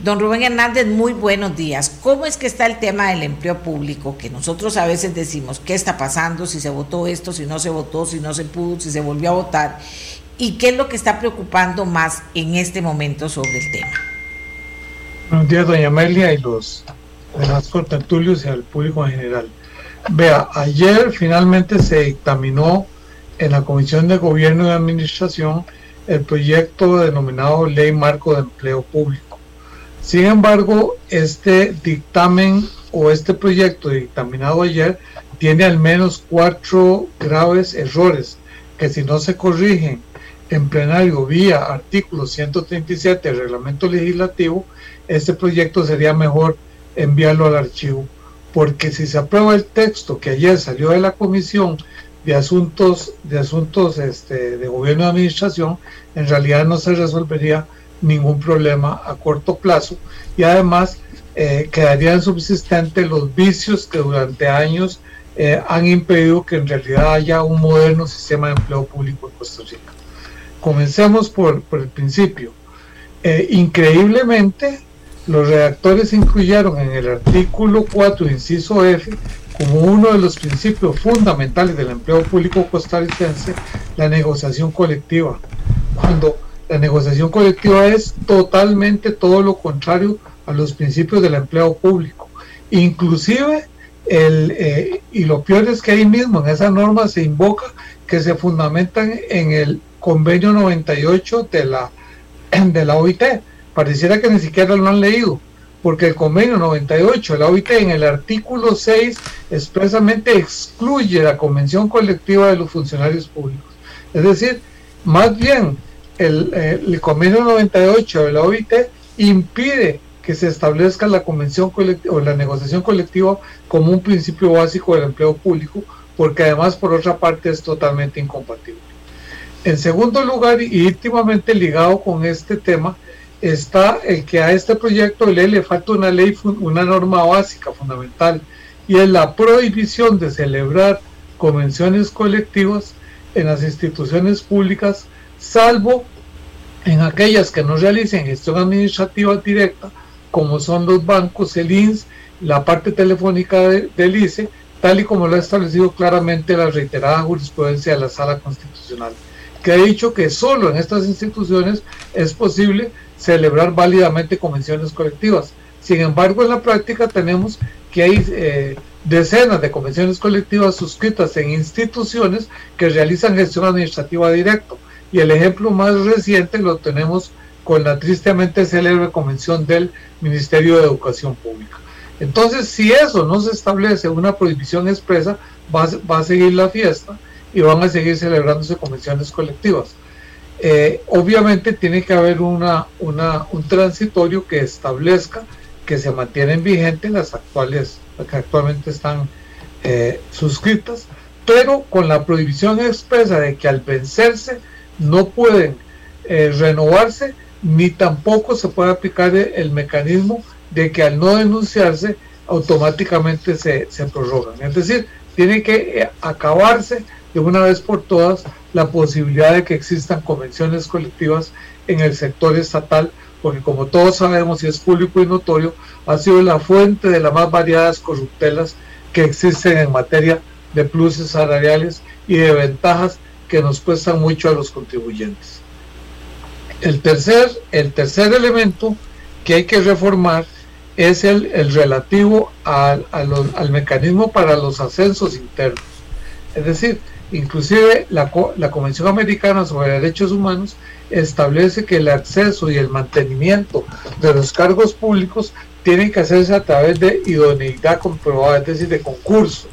Don Rubén Hernández, muy buenos días. ¿Cómo es que está el tema del empleo público? Que nosotros a veces decimos, ¿qué está pasando? Si se votó esto, si no se votó, si no se pudo, si se volvió a votar y qué es lo que está preocupando más en este momento sobre el tema. Buenos días, doña Amelia y los demás contertulios y al público en general. Vea, ayer finalmente se dictaminó en la Comisión de Gobierno y Administración el proyecto denominado Ley Marco de Empleo Público. Sin embargo, este dictamen o este proyecto dictaminado ayer tiene al menos cuatro graves errores que si no se corrigen en plenario vía artículo 137 del reglamento legislativo, este proyecto sería mejor enviarlo al archivo, porque si se aprueba el texto que ayer salió de la Comisión de Asuntos de Asuntos este, de Gobierno de Administración, en realidad no se resolvería ningún problema a corto plazo y además eh, quedarían subsistentes los vicios que durante años eh, han impedido que en realidad haya un moderno sistema de empleo público en Costa Rica. Comencemos por, el principio. Eh, increíblemente, los redactores incluyeron en el artículo 4, inciso F, como uno de los principios fundamentales del empleo público costarricense, la negociación colectiva, cuando la negociación colectiva es totalmente todo lo contrario a los principios del empleo público. Inclusive, el, eh, y lo peor es que ahí mismo en esa norma se invoca que se fundamentan en el convenio 98 de la, de la OIT. Pareciera que ni siquiera lo han leído, porque el convenio 98 de la OIT en el artículo 6 expresamente excluye la convención colectiva de los funcionarios públicos. Es decir, más bien el, el convenio 98 de la OIT impide que se establezca la convención colectiva o la negociación colectiva como un principio básico del empleo público, porque además por otra parte es totalmente incompatible. En segundo lugar, y íntimamente ligado con este tema, está el que a este proyecto de ley le falta una ley, una norma básica fundamental, y es la prohibición de celebrar convenciones colectivas en las instituciones públicas, salvo en aquellas que no realicen gestión administrativa directa, como son los bancos, el INS, la parte telefónica del ICE, tal y como lo ha establecido claramente la reiterada jurisprudencia de la Sala Constitucional, que ha dicho que solo en estas instituciones es posible celebrar válidamente convenciones colectivas. Sin embargo, en la práctica tenemos que hay eh, decenas de convenciones colectivas suscritas en instituciones que realizan gestión administrativa directa. Y el ejemplo más reciente lo tenemos con la tristemente célebre convención del Ministerio de Educación Pública. Entonces, si eso no se establece una prohibición expresa, va, va a seguir la fiesta y van a seguir celebrándose convenciones colectivas. Eh, obviamente tiene que haber una, una, un transitorio que establezca que se mantienen vigentes las actuales, que actualmente están eh, suscritas, pero con la prohibición expresa de que al vencerse no pueden eh, renovarse, ni tampoco se puede aplicar el mecanismo de que al no denunciarse automáticamente se, se prorrogan. Es decir, tiene que acabarse de una vez por todas la posibilidad de que existan convenciones colectivas en el sector estatal, porque como todos sabemos y es público y notorio, ha sido la fuente de las más variadas corruptelas que existen en materia de pluses salariales y de ventajas que nos cuestan mucho a los contribuyentes. El tercer, el tercer elemento que hay que reformar es el, el relativo al, al mecanismo para los ascensos internos. Es decir, Inclusive la, la Convención Americana sobre Derechos Humanos establece que el acceso y el mantenimiento de los cargos públicos tienen que hacerse a través de idoneidad comprobada, es decir, de concurso.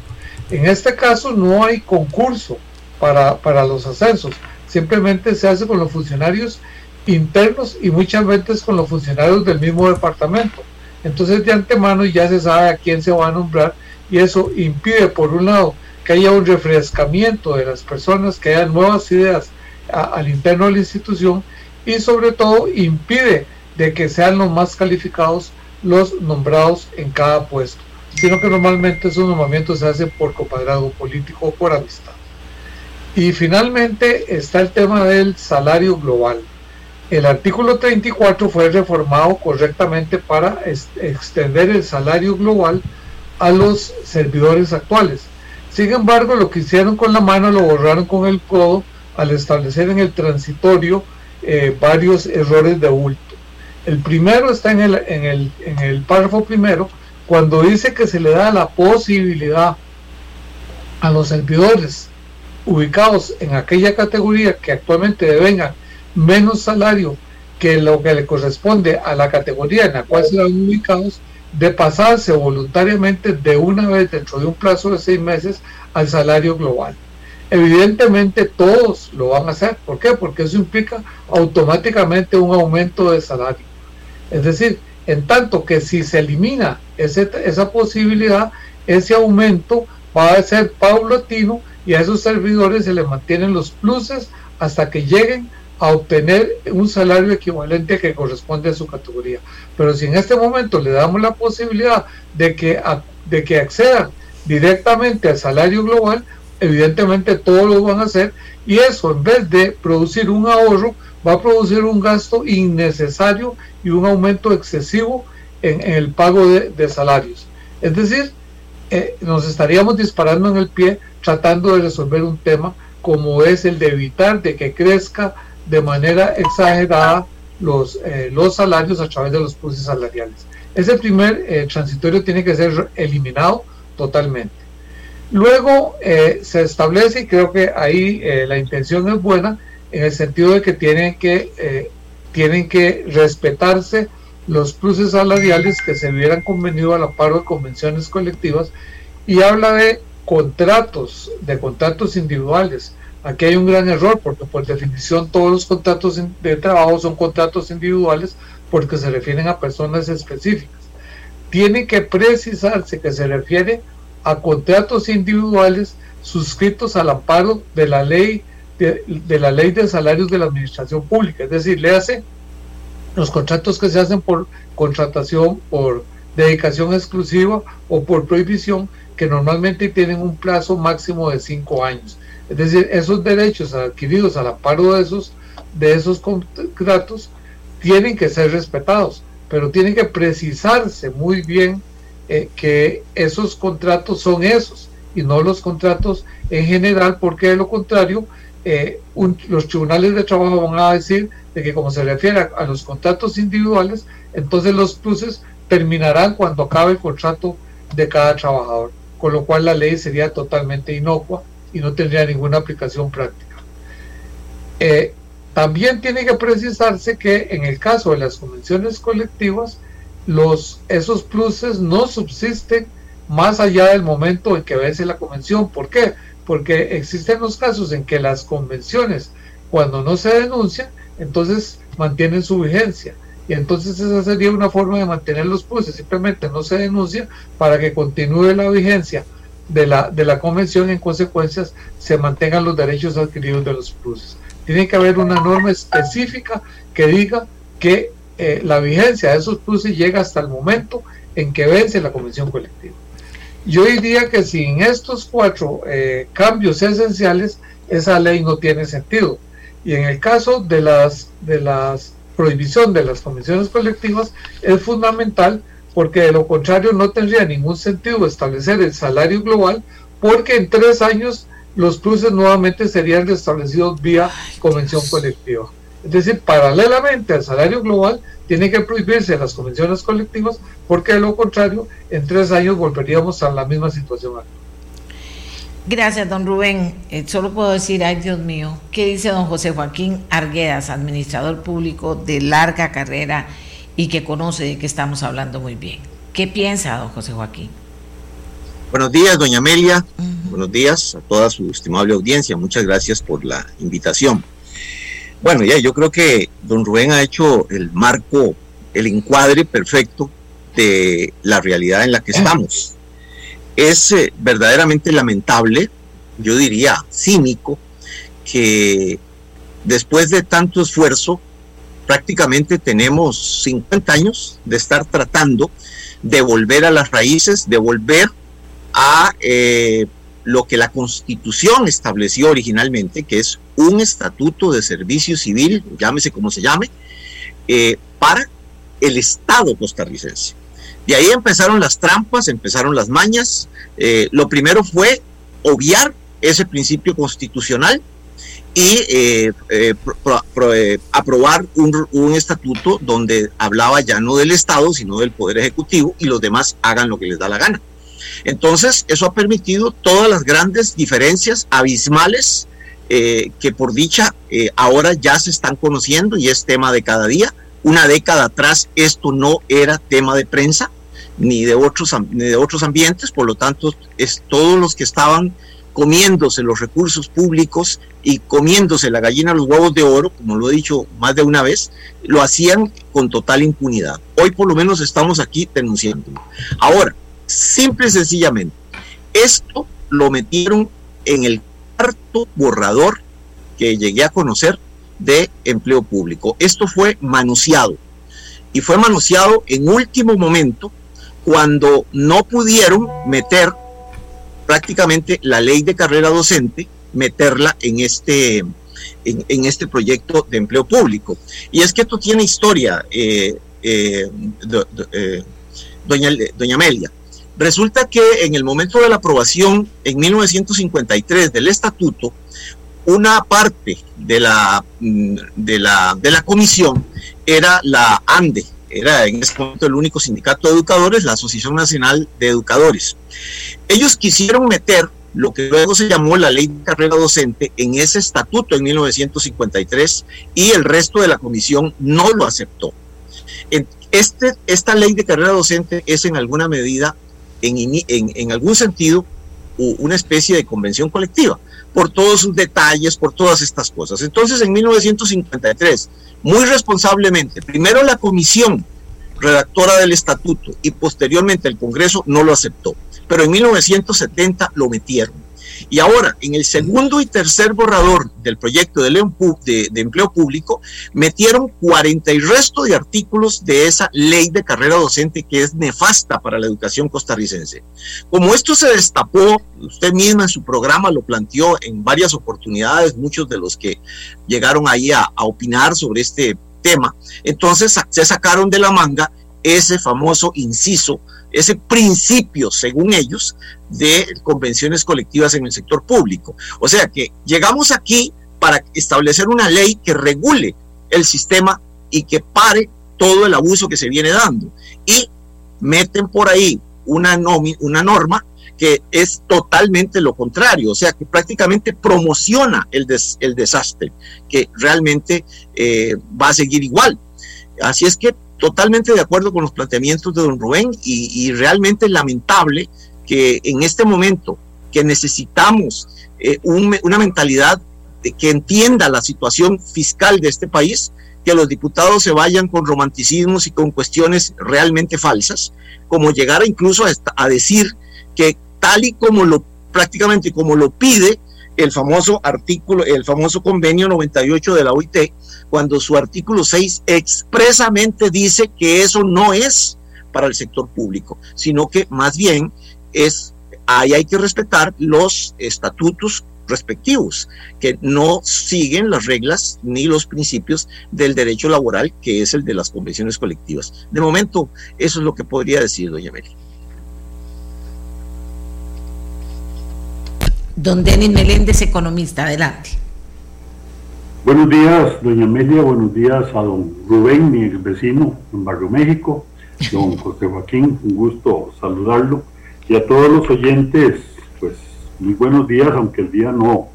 En este caso no hay concurso para, para los ascensos, simplemente se hace con los funcionarios internos y muchas veces con los funcionarios del mismo departamento. Entonces de antemano ya se sabe a quién se va a nombrar y eso impide por un lado que haya un refrescamiento de las personas, que haya nuevas ideas al interno de la institución y sobre todo impide de que sean los más calificados los nombrados en cada puesto, sino que normalmente esos nombramientos se hacen por compadrazgo político o por amistad. Y finalmente está el tema del salario global. El artículo 34 fue reformado correctamente para extender el salario global a los servidores actuales sin embargo, lo que hicieron con la mano lo borraron con el codo al establecer en el transitorio eh, varios errores de bulto. El primero está en el, en, el, párrafo primero, cuando dice que se le da la posibilidad a los servidores ubicados en aquella categoría que actualmente devengan menos salario que lo que le corresponde a la categoría en la cual se van ubicados, de pasarse voluntariamente de una vez dentro de un plazo de seis meses al salario global. Evidentemente todos lo van a hacer. ¿Por qué? Porque eso implica automáticamente un aumento de salario. Es decir, en tanto que si se elimina ese, esa posibilidad, ese aumento va a ser paulatino y a esos servidores se les mantienen los pluses hasta que lleguen a obtener un salario equivalente que corresponde a su categoría. Pero si en este momento le damos la posibilidad de que, de que accedan directamente al salario global, evidentemente todos lo van a hacer y eso en vez de producir un ahorro, va a producir un gasto innecesario y un aumento excesivo en, el pago de, salarios. Es decir, eh, nos estaríamos disparando en el pie tratando de resolver un tema como es el de evitar de que crezca de manera exagerada los, eh, los salarios a través de los pluses salariales. Ese primer eh, transitorio tiene que ser eliminado totalmente. Luego eh, se establece, y creo que ahí la intención es buena, en el sentido de que tienen que, tienen que respetarse los pluses salariales que se hubieran convenido a la par de convenciones colectivas y habla de contratos, de contratos individuales. Aquí hay un gran error porque por definición todos los contratos de trabajo son contratos individuales porque se refieren a personas específicas. Tiene que precisarse que se refiere a contratos individuales suscritos al amparo de la ley de, la ley de salarios de la administración pública, es decir, le hace los contratos que se hacen por contratación, por dedicación exclusiva o por prohibición, que normalmente tienen un plazo máximo de cinco años. Es decir, esos derechos adquiridos al amparo de esos, de esos contratos tienen que ser respetados, pero tiene que precisarse muy bien eh, que esos contratos son esos y no los contratos en general, porque de lo contrario, eh, los tribunales de trabajo van a decir de que como se refiere a, a, los contratos individuales, entonces los pluses terminarán cuando acabe el contrato de cada trabajador, con lo cual la ley sería totalmente inocua y no tendría ninguna aplicación práctica. Eh, también tiene que precisarse que en el caso de las convenciones colectivas, los, esos pluses no subsisten más allá del momento en que vence la convención. ¿Por qué? Porque existen los casos en que las convenciones, cuando no se denuncian, entonces mantienen su vigencia. Y entonces esa sería una forma de mantener los pluses, simplemente no se denuncia para que continúe la vigencia de la, de la convención, en consecuencias se mantengan los derechos adquiridos de los pluses. Tiene que haber una norma específica que diga que eh, la vigencia de esos pluses llega hasta el momento en que vence la convención colectiva. Yo diría que sin estos cuatro eh, cambios esenciales, esa ley no tiene sentido. Y en el caso de las, de las prohibición de las convenciones colectivas es fundamental porque de lo contrario no tendría ningún sentido establecer el salario global porque en tres años los pluses nuevamente serían restablecidos vía convención colectiva. Es decir, paralelamente al salario global, tiene que prohibirse las convenciones colectivas porque de lo contrario, en tres años volveríamos a la misma situación. Gracias, don Rubén. Eh, solo puedo decir, ay Dios mío, ¿qué dice don José Joaquín Arguedas, administrador público de larga carrera y que conoce de qué estamos hablando muy bien? ¿Qué piensa don José Joaquín? Buenos días, doña Amelia. Uh -huh. Buenos días a toda su estimable audiencia. Muchas gracias por la invitación. Bueno, ya yo creo que don Rubén ha hecho el marco, el encuadre perfecto de la realidad en la que estamos es eh, verdaderamente lamentable, yo diría cínico, que después de tanto esfuerzo, prácticamente tenemos 50 años de estar tratando de volver a las raíces, de volver a eh, lo que la constitución estableció originalmente, que es un estatuto de servicio civil, llámese como se llame, eh, para el Estado costarricense. De ahí empezaron las trampas, empezaron las mañas. Eh, lo primero fue obviar ese principio constitucional y eh, eh, pro, aprobar un, un, estatuto donde hablaba ya no del Estado, sino del Poder Ejecutivo y los demás hagan lo que les da la gana. Entonces, eso ha permitido todas las grandes diferencias abismales que por dicha ahora ya se están conociendo y es tema de cada día. Una década atrás esto no era tema de prensa, ni de otros, ni de otros ambientes, por lo tanto, es todos los que estaban comiéndose los recursos públicos y comiéndose la gallina los huevos de oro, como lo he dicho más de una vez, lo hacían con total impunidad. Hoy por lo menos estamos aquí denunciando. Ahora, simple y sencillamente, esto lo metieron en el cuarto borrador que llegué a conocer de empleo público. Esto fue manoseado y fue manoseado en último momento cuando no pudieron meter prácticamente la ley de carrera docente, meterla en este, en, en este proyecto de empleo público. Y es que esto tiene historia, eh, eh, eh, doña, doña Amelia. Resulta que en el momento de la aprobación en 1953 del estatuto, una parte de la, de la, de la comisión era la ANDE, era en ese momento el único sindicato de educadores, la Asociación Nacional de Educadores. Ellos quisieron meter lo que luego se llamó la ley de carrera docente en ese estatuto en 1953 y el resto de la comisión no lo aceptó. Este, esta ley de carrera docente es en alguna medida, en, en, en algún sentido, una especie de convención colectiva, por todos sus detalles, por todas estas cosas. Entonces, en 1953, muy responsablemente, primero la comisión redactora del estatuto y posteriormente el Congreso no lo aceptó, pero en 1970 lo metieron. Y ahora, en el segundo y tercer borrador del proyecto de, de, empleo público, metieron 40 y resto de artículos de esa ley de carrera docente que es nefasta para la educación costarricense. Como esto se destapó, usted misma en su programa lo planteó en varias oportunidades, muchos de los que llegaron ahí a opinar sobre este tema, entonces se sacaron de la manga ese famoso inciso ese principio, según ellos, de convenciones colectivas en el sector público. O sea que llegamos aquí para establecer una ley que regule el sistema y que pare todo el abuso que se viene dando. Y meten por ahí una, una norma que es totalmente lo contrario, o sea, que prácticamente promociona el, el desastre, que realmente eh, va a seguir igual. Así es que totalmente de acuerdo con los planteamientos de don Rubén y, realmente lamentable que en este momento que necesitamos eh, una mentalidad que entienda la situación fiscal de este país, que los diputados se vayan con romanticismos y con cuestiones realmente falsas, como llegar incluso a, a decir que tal y como lo prácticamente como lo pide el famoso artículo, el famoso convenio 98 de la OIT, cuando su artículo 6 expresamente dice que eso no es para el sector público, sino que más bien es, ahí hay que respetar los estatutos respectivos, que no siguen las reglas ni los principios del derecho laboral, que es el de las convenciones colectivas. De momento, eso es lo que podría decir, doña Meli. Don Denis Meléndez, economista, adelante. Buenos días, doña Amelia, buenos días a don Rubén, mi vecino en Barrio México, don José Joaquín, un gusto saludarlo, y a todos los oyentes, pues muy buenos días, aunque el día no,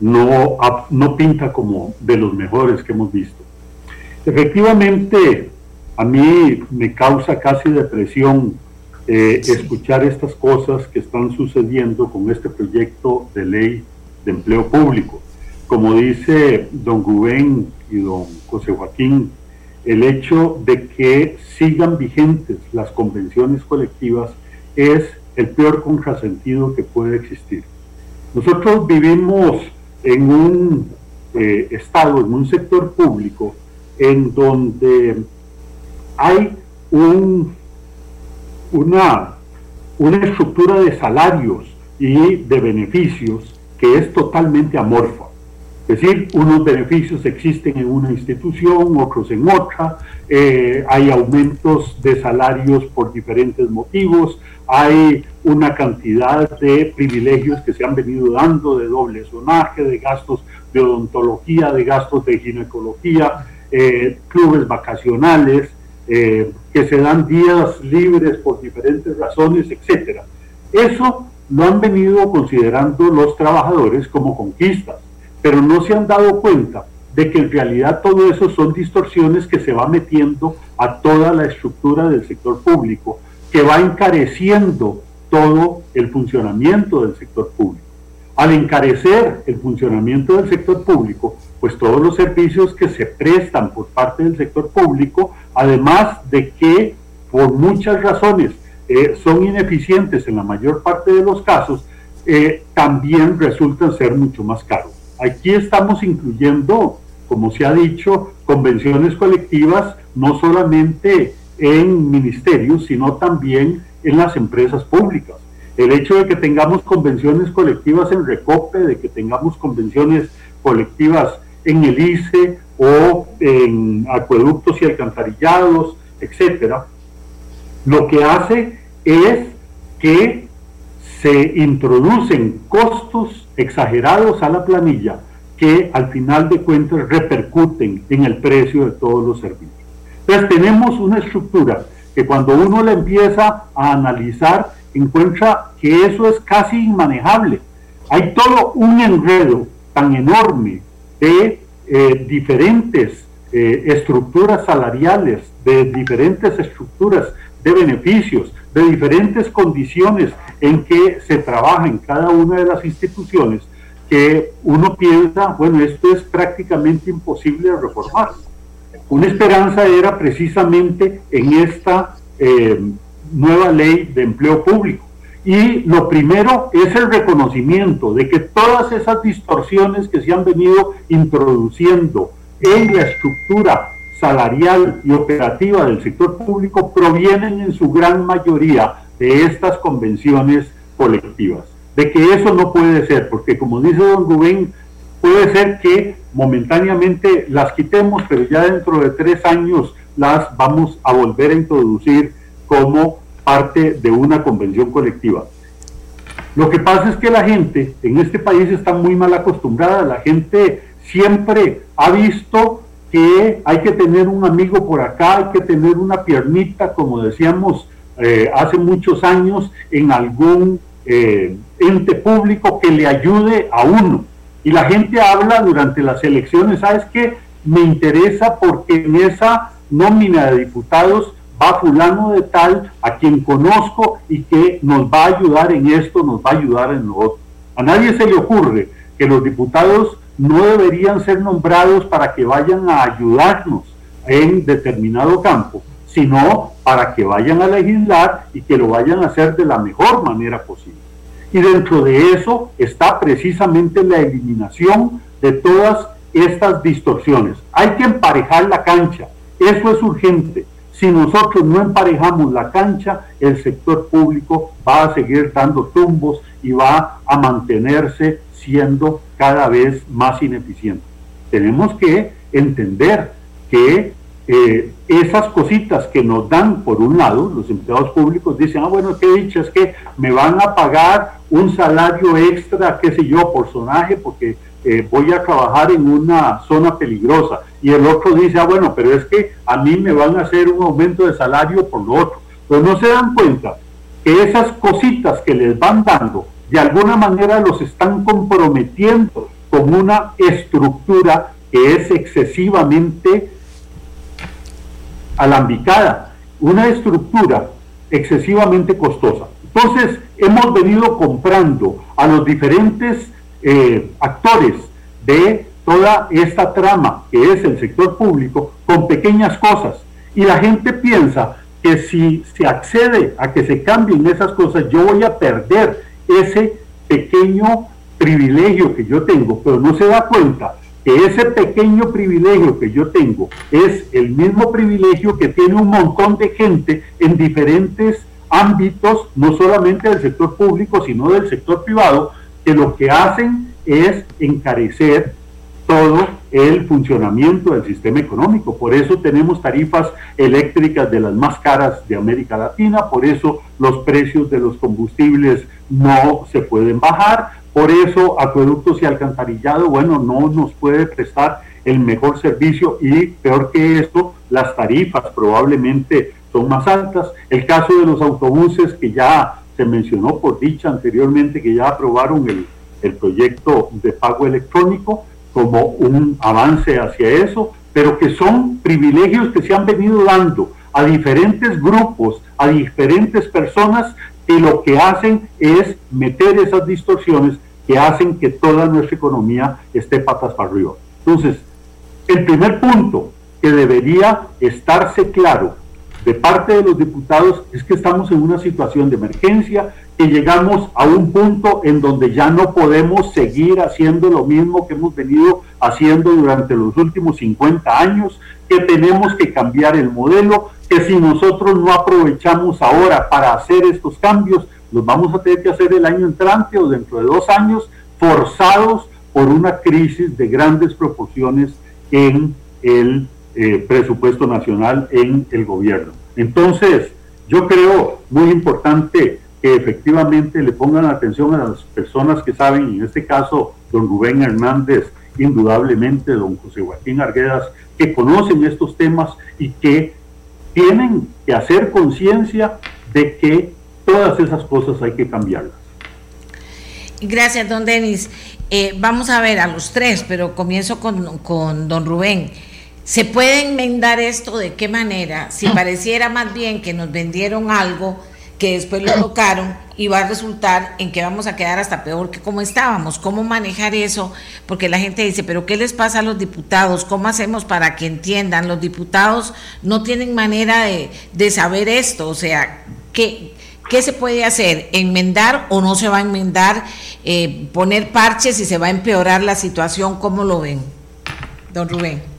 no, no pinta como de los mejores que hemos visto. Efectivamente, a mí me causa casi depresión eh, escuchar estas cosas que están sucediendo con este proyecto de ley de empleo público como dice don Rubén y don José Joaquín, el hecho de que sigan vigentes las convenciones colectivas es el peor contrasentido que puede existir. Nosotros vivimos en un eh, estado, en un sector público, en donde hay un, una, una estructura de salarios y de beneficios que es totalmente amorfa. Es decir, unos beneficios existen en una institución, otros en otra, eh, hay aumentos de salarios por diferentes motivos, hay una cantidad de privilegios que se han venido dando de doble zonaje, de gastos de odontología, de gastos de ginecología, eh, clubes vacacionales, eh, que se dan días libres por diferentes razones, etc. Eso lo han venido considerando los trabajadores como conquistas pero no se han dado cuenta de que en realidad todo eso son distorsiones que se va metiendo a toda la estructura del sector público, que va encareciendo todo el funcionamiento del sector público. Al encarecer el funcionamiento del sector público, pues todos los servicios que se prestan por parte del sector público, además de que por muchas razones eh, son ineficientes en la mayor parte de los casos, eh, también resultan ser mucho más caros. Aquí estamos incluyendo, como se ha dicho, convenciones colectivas no solamente en ministerios, sino también en las empresas públicas. El hecho de que tengamos convenciones colectivas en Recope, de que tengamos convenciones colectivas en el ICE o en acueductos y alcantarillados, etcétera, lo que hace es que se introducen costos exagerados a la planilla que al final de cuentas repercuten en el precio de todos los servicios. Entonces tenemos una estructura que cuando uno la empieza a analizar encuentra que eso es casi inmanejable. Hay todo un enredo tan enorme de eh, diferentes eh, estructuras salariales, de diferentes estructuras de beneficios, de diferentes condiciones en que se trabaja en cada una de las instituciones, que uno piensa, bueno, esto es prácticamente imposible de reformar. Una esperanza era precisamente en esta eh, nueva ley de empleo público. Y lo primero es el reconocimiento de que todas esas distorsiones que se han venido introduciendo en la estructura salarial y operativa del sector público provienen en su gran mayoría de estas convenciones colectivas. De que eso no puede ser, porque como dice don Rubén, puede ser que momentáneamente las quitemos, pero ya dentro de tres años las vamos a volver a introducir como parte de una convención colectiva. Lo que pasa es que la gente en este país está muy mal acostumbrada, la gente siempre ha visto que hay que tener un amigo por acá, hay que tener una piernita, como decíamos eh, hace muchos años, en algún eh, ente público que le ayude a uno. Y la gente habla durante las elecciones, ¿sabes qué? Me interesa porque en esa nómina de diputados va fulano de tal a quien conozco y que nos va a ayudar en esto, nos va a ayudar en lo otro. A nadie se le ocurre que los diputados no deberían ser nombrados para que vayan a ayudarnos en determinado campo, sino para que vayan a legislar y que lo vayan a hacer de la mejor manera posible. Y dentro de eso está precisamente la eliminación de todas estas distorsiones. Hay que emparejar la cancha, eso es urgente. Si nosotros no emparejamos la cancha, el sector público va a seguir dando tumbos y va a mantenerse siendo cada vez más ineficiente. Tenemos que entender que eh, esas cositas que nos dan, por un lado, los empleados públicos dicen, ah, bueno, qué dicho, es que me van a pagar un salario extra, qué sé yo, por sonaje, porque eh, voy a trabajar en una zona peligrosa. Y el otro dice, ah, bueno, pero es que a mí me van a hacer un aumento de salario por lo otro. Pero no se dan cuenta que esas cositas que les van dando de alguna manera los están comprometiendo con una estructura que es excesivamente alambicada, una estructura excesivamente costosa. Entonces, hemos venido comprando a los diferentes eh, actores de toda esta trama que es el sector público con pequeñas cosas. Y la gente piensa que si se accede a que se cambien esas cosas, yo voy a perder ese pequeño privilegio que yo tengo, pero no se da cuenta que ese pequeño privilegio que yo tengo es el mismo privilegio que tiene un montón de gente en diferentes ámbitos, no solamente del sector público, sino del sector privado, que lo que hacen es encarecer todo el funcionamiento del sistema económico. Por eso tenemos tarifas eléctricas de las más caras de América Latina, por eso los precios de los combustibles no se pueden bajar, por eso acueductos y alcantarillado, bueno, no nos puede prestar el mejor servicio y peor que esto, las tarifas probablemente son más altas. El caso de los autobuses que ya se mencionó por dicha anteriormente, que ya aprobaron el, el proyecto de pago electrónico, como un avance hacia eso, pero que son privilegios que se han venido dando a diferentes grupos, a diferentes personas, que lo que hacen es meter esas distorsiones que hacen que toda nuestra economía esté patas para arriba. Entonces, el primer punto que debería estarse claro de parte de los diputados es que estamos en una situación de emergencia que llegamos a un punto en donde ya no podemos seguir haciendo lo mismo que hemos venido haciendo durante los últimos 50 años, que tenemos que cambiar el modelo, que si nosotros no aprovechamos ahora para hacer estos cambios, los vamos a tener que hacer el año entrante o dentro de dos años, forzados por una crisis de grandes proporciones en el eh, presupuesto nacional, en el gobierno. Entonces, yo creo muy importante efectivamente le pongan atención a las personas que saben, en este caso, don Rubén Hernández, indudablemente, don José Joaquín Arguedas, que conocen estos temas y que tienen que hacer conciencia de que todas esas cosas hay que cambiarlas. Gracias, don Denis. Eh, vamos a ver a los tres, pero comienzo con, con don Rubén. ¿Se puede enmendar esto de qué manera? Si pareciera más bien que nos vendieron algo que después lo tocaron y va a resultar en que vamos a quedar hasta peor que como estábamos. ¿Cómo manejar eso? Porque la gente dice, pero ¿qué les pasa a los diputados? ¿Cómo hacemos para que entiendan? Los diputados no tienen manera de, saber esto. O sea, ¿qué, ¿qué se puede hacer? ¿Enmendar o no se va a enmendar? Eh, ¿Poner parches y se va a empeorar la situación? ¿Cómo lo ven, don Rubén?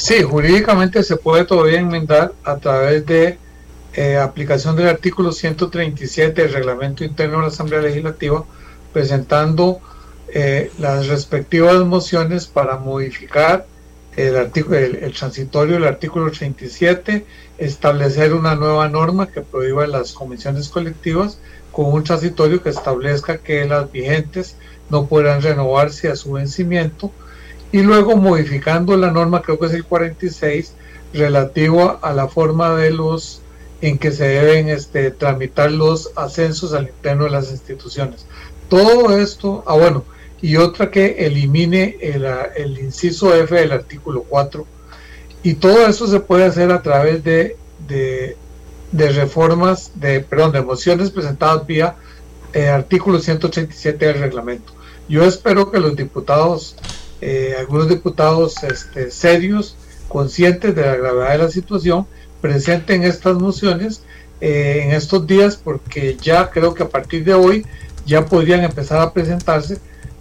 Sí, jurídicamente se puede todavía enmendar a través de eh, aplicación del artículo 137 del reglamento interno de la Asamblea Legislativa, presentando eh, las respectivas mociones para modificar el, artículo, el, transitorio del artículo 37, establecer una nueva norma que prohíba las comisiones colectivas con un transitorio que establezca que las vigentes no podrán renovarse a su vencimiento y luego modificando la norma, creo que es el 46, relativo a la forma de los en que se deben este, tramitar los ascensos al interno de las instituciones. Todo esto, ah bueno, y otra que elimine el, el inciso F del artículo 4. Y todo eso se puede hacer a través de, de, reformas, de, perdón, de mociones presentadas vía eh, artículo 187 del reglamento. Yo espero que los diputados, eh, algunos diputados este, serios, conscientes de la gravedad de la situación, presenten estas mociones eh, en estos días porque ya creo que a partir de hoy ya podrían empezar a presentarse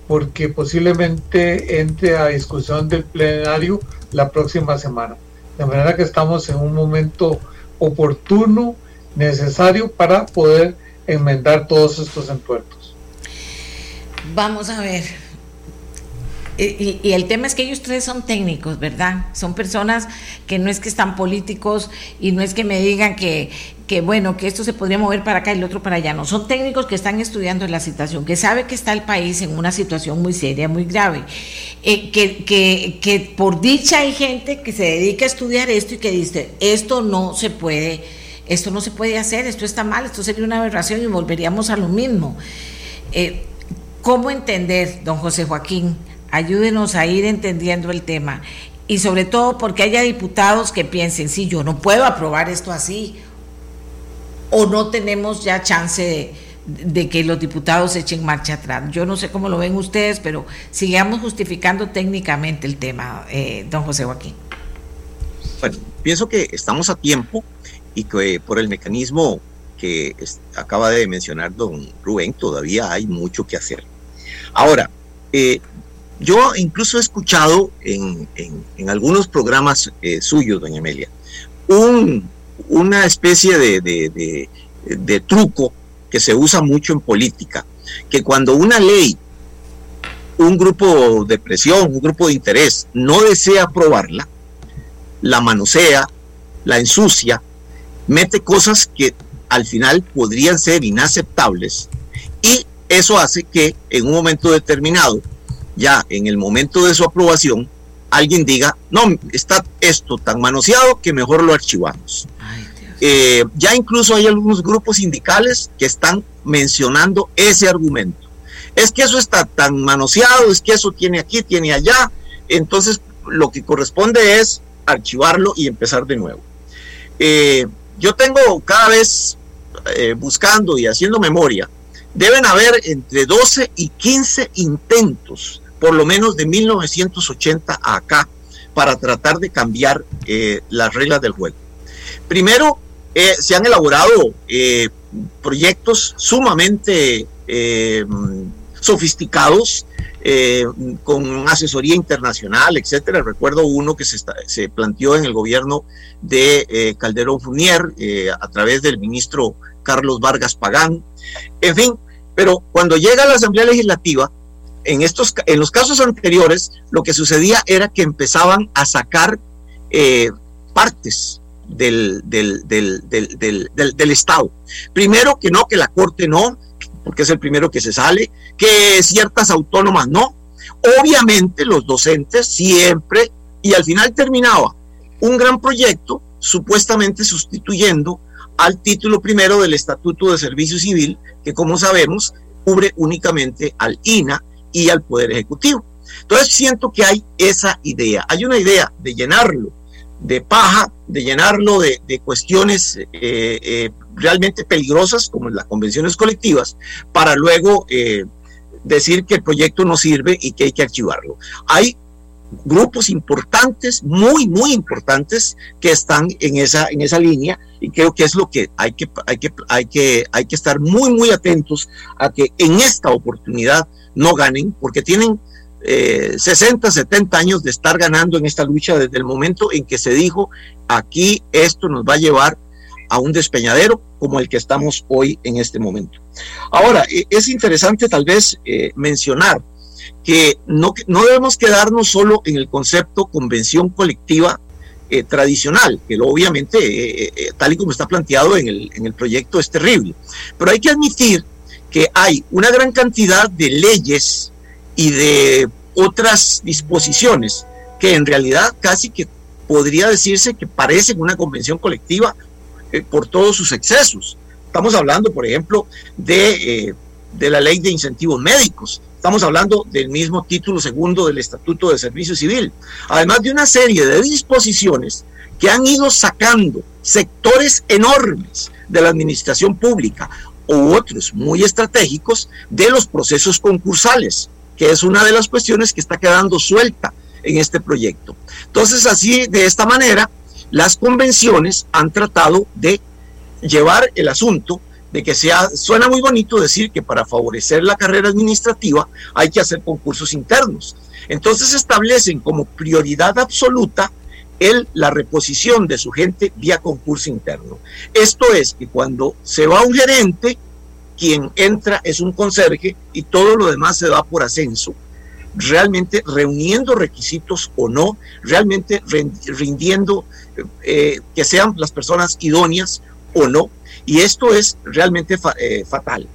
porque posiblemente entre a discusión del plenario la próxima semana. De manera que estamos en un momento oportuno, necesario para poder enmendar todos estos entuertos. Vamos a ver, y, el tema es que ellos tres son técnicos, ¿verdad? Son personas que no es que están políticos y no es que me digan que, bueno, que esto se podría mover para acá y el otro para allá. No, son técnicos que están estudiando la situación, que sabe que está el país en una situación muy seria, muy grave. Eh, que por dicha hay gente que se dedica a estudiar esto y que dice, esto no se puede, esto no se puede hacer, esto está mal, esto sería una aberración y volveríamos a lo mismo. Eh, ¿Cómo entender, don José Joaquín? Ayúdenos a ir entendiendo el tema y sobre todo porque haya diputados que piensen, sí, yo no puedo aprobar esto así, o no tenemos ya chance de, que los diputados echen marcha atrás. Yo no sé cómo lo ven ustedes, pero sigamos justificando técnicamente el tema, eh, don José Joaquín. Bueno, pienso que estamos a tiempo y que por el mecanismo que acaba de mencionar don Rubén, todavía hay mucho que hacer. Ahora, eh, yo incluso he escuchado en, algunos programas eh, suyos, doña Amelia, una especie de, truco que se usa mucho en política, que cuando una ley, un grupo de presión, un grupo de interés no desea aprobarla, la manosea, la ensucia, mete cosas que al final podrían ser inaceptables y eso hace que en un momento determinado ya en el momento de su aprobación alguien diga, no, está esto tan manoseado que mejor lo archivamos. Eh, ya incluso hay algunos grupos sindicales que están mencionando ese argumento. Es que eso está tan manoseado, es que eso tiene aquí, tiene allá. Entonces, lo que corresponde es archivarlo y empezar de nuevo. Eh, yo tengo cada vez eh, buscando y haciendo memoria, deben haber entre 12 y 15 intentos por lo menos de 1980 a acá, para tratar de cambiar eh, las reglas del juego. Primero, eh, se han elaborado eh, proyectos sumamente sofisticados, con asesoría internacional, etcétera. Recuerdo uno que se, se planteó en el gobierno de Calderón Funier a través del ministro Carlos Vargas Pagán. En fin, pero cuando llega a la Asamblea Legislativa, en, estos, en los casos anteriores, lo que sucedía era que empezaban a sacar eh, partes del, del, del, del, Estado. Primero que no, que la Corte no, porque es el primero que se sale, que ciertas autónomas no. Obviamente los docentes siempre, y al final terminaba un gran proyecto supuestamente sustituyendo al título primero del Estatuto de Servicio Civil, que como sabemos cubre únicamente al INA y al Poder Ejecutivo. Entonces siento que hay esa idea, hay una idea de llenarlo de paja, de llenarlo de, cuestiones eh, eh, realmente peligrosas como las convenciones colectivas, para luego eh, decir que el proyecto no sirve y que hay que archivarlo. Hay grupos importantes, muy, muy importantes, que están en esa, en esa línea y creo que es lo que hay que, hay que, hay que, hay que estar muy, muy atentos a que en esta oportunidad no ganen, porque tienen 60, eh, 70 años de estar ganando en esta lucha desde el momento en que se dijo, aquí esto nos va a llevar a un despeñadero como el que estamos hoy en este momento. Ahora, e, es interesante tal vez eh, mencionar que no, no debemos quedarnos solo en el concepto convención colectiva eh, tradicional, que obviamente, tal y como está planteado en el, en el proyecto, es terrible. Pero hay que admitir que hay una gran cantidad de leyes y de otras disposiciones que en realidad casi que podría decirse que parecen una convención colectiva eh, por todos sus excesos. Estamos hablando, por ejemplo, de, eh, de la ley de incentivos médicos, estamos hablando del mismo título segundo del Estatuto de Servicio Civil, además de una serie de disposiciones que han ido sacando sectores enormes de la administración pública u otros muy estratégicos de los procesos concursales que es una de las cuestiones que está quedando suelta en este proyecto. Entonces, así, de esta manera, las convenciones han tratado de llevar el asunto de que sea, suena muy bonito decir que para favorecer la carrera administrativa hay que hacer concursos internos. Entonces establecen como prioridad absoluta el, la reposición de su gente vía concurso interno. Esto es que cuando se va un gerente, quien entra es un conserje y todo lo demás se da por ascenso, realmente reuniendo requisitos o no, realmente rindiendo eh, que sean las personas idóneas o no, y esto es realmente eh, fatal.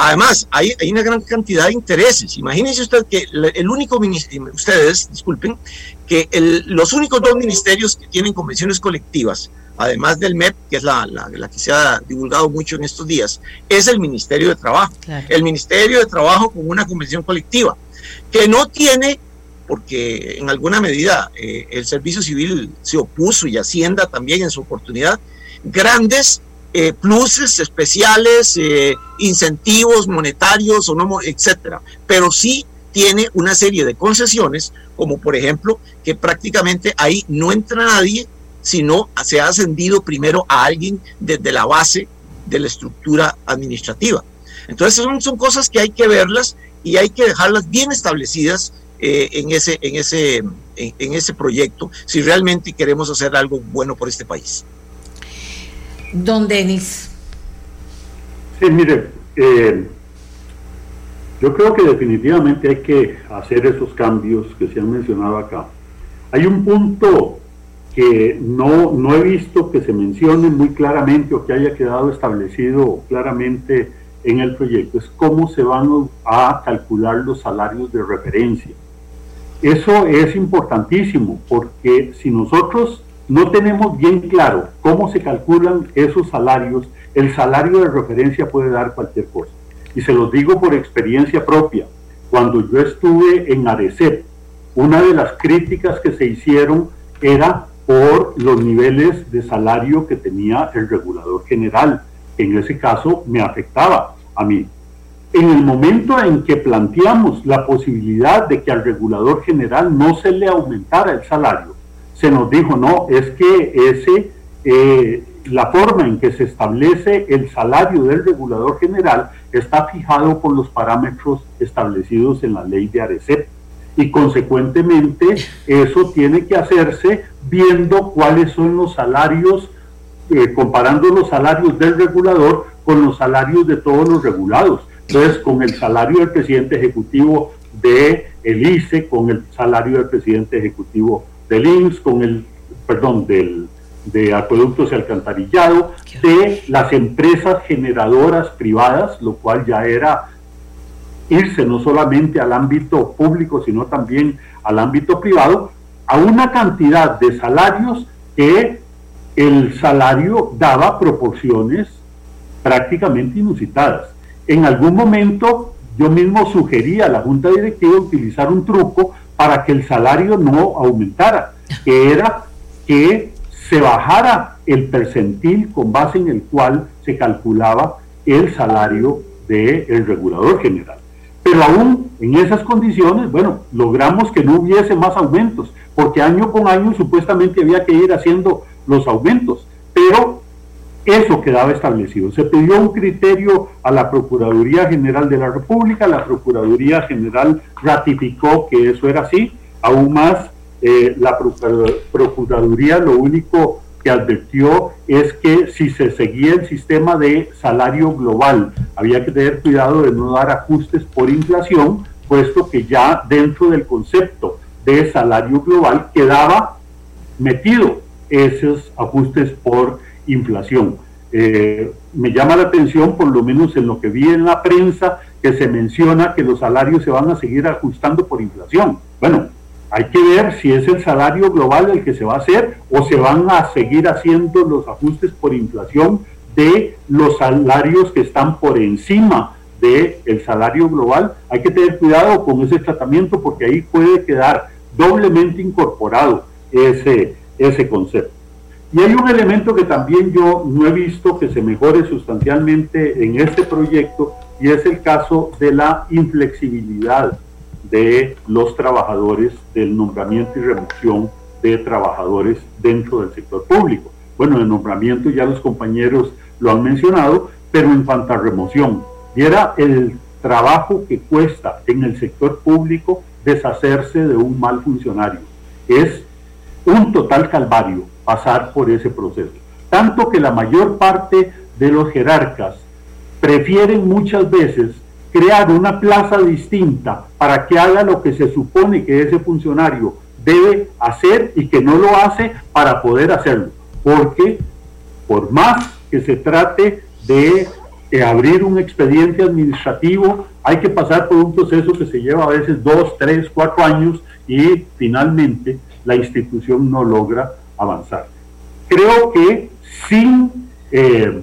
Además, hay, hay, una gran cantidad de intereses. Imagínense usted que el único ministerio, ustedes, disculpen, que los únicos dos ministerios que tienen convenciones colectivas además del MEP, que es la, que se ha divulgado mucho en estos días, es el Ministerio de Trabajo. El Ministerio de Trabajo con una convención colectiva, que no tiene, porque en alguna medida eh, el Servicio Civil se opuso y Hacienda también en su oportunidad, grandes eh, pluses especiales, eh, incentivos monetarios etcétera, pero sí tiene una serie de concesiones, como por ejemplo que prácticamente ahí no entra nadie sino se ha ascendido primero a alguien desde la base de la estructura administrativa. Entonces son, son cosas que hay que verlas y hay que dejarlas bien establecidas eh, en, ese, en, ese, en, ese proyecto si realmente queremos hacer algo bueno por este país. Don Denis. Sí, mire, eh, yo creo que definitivamente hay que hacer esos cambios que se han mencionado acá. Hay un punto que no, no he visto que se mencione muy claramente o que haya quedado establecido claramente en el proyecto, es cómo se van a calcular los salarios de referencia. Eso es importantísimo porque si nosotros no tenemos bien claro cómo se calculan esos salarios, el salario de referencia puede dar cualquier cosa. Y se los digo por experiencia propia. Cuando yo estuve en ARECEP, una de las críticas que se hicieron era por los niveles de salario que tenía el regulador general. En ese caso me afectaba a mí. En el momento en que planteamos la posibilidad de que al regulador general no se le aumentara el salario, se nos dijo, no, es que ese, eh, la forma en que se establece el salario del regulador general está fijado por los parámetros establecidos en la ley de ARECEP y consecuentemente eso tiene que hacerse viendo cuáles son los salarios, eh, comparando los salarios del regulador con los salarios de todos los regulados. Entonces, con el salario del presidente ejecutivo de el ICE, con el salario del presidente ejecutivo del INS, con el, perdón, del, de acueductos y alcantarillado, de las empresas generadoras privadas, lo cual ya era irse no solamente al ámbito público, sino también al ámbito privado, a una cantidad de salarios que el salario daba proporciones prácticamente inusitadas. En algún momento yo mismo sugería a la Junta Directiva utilizar un truco para que el salario no aumentara, que era que se bajara el percentil con base en el cual se calculaba el salario del regulador general. Pero aún en esas condiciones, bueno, logramos que no hubiese más aumentos, porque año con año supuestamente había que ir haciendo los aumentos, pero eso quedaba establecido. Se pidió un criterio a la Procuraduría General de la República, la Procuraduría General ratificó que eso era así, aún más eh, la Procuraduría lo único que advirtió es que si se seguía el sistema de salario global, había que tener cuidado de no dar ajustes por inflación, puesto que ya dentro del concepto de salario global quedaba metido esos ajustes por inflación. Eh, me llama la atención, por lo menos en lo que vi en la prensa, que se menciona que los salarios se van a seguir ajustando por inflación. Bueno, hay que ver si es el salario global el que se va a hacer o se van a seguir haciendo los ajustes por inflación de los salarios que están por encima del el salario global. Hay que tener cuidado con ese tratamiento porque ahí puede quedar doblemente incorporado ese, ese concepto. Y hay un elemento que también yo no he visto que se mejore sustancialmente en este proyecto y es el caso de la inflexibilidad de los trabajadores del nombramiento y remoción de trabajadores dentro del sector público. Bueno, el nombramiento ya los compañeros lo han mencionado, pero en cuanto a remoción, y era el trabajo que cuesta en el sector público deshacerse de un mal funcionario. Es un total calvario pasar por ese proceso. Tanto que la mayor parte de los jerarcas prefieren muchas veces crear una plaza distinta para que haga lo que se supone que ese funcionario debe hacer y que no lo hace para poder hacerlo. Porque por más que se trate de abrir un expediente administrativo, hay que pasar por un proceso que se lleva a veces dos, tres, cuatro años y finalmente la institución no logra avanzar. Creo que sin eh,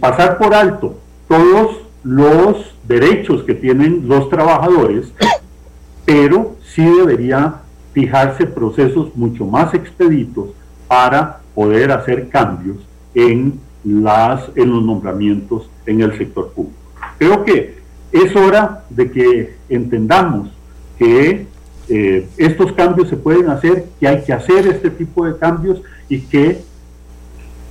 pasar por alto todos los derechos que tienen los trabajadores, pero sí debería fijarse procesos mucho más expeditos para poder hacer cambios en, las, en los nombramientos en el sector público. Creo que es hora de que entendamos que eh, estos cambios se pueden hacer, que hay que hacer este tipo de cambios y que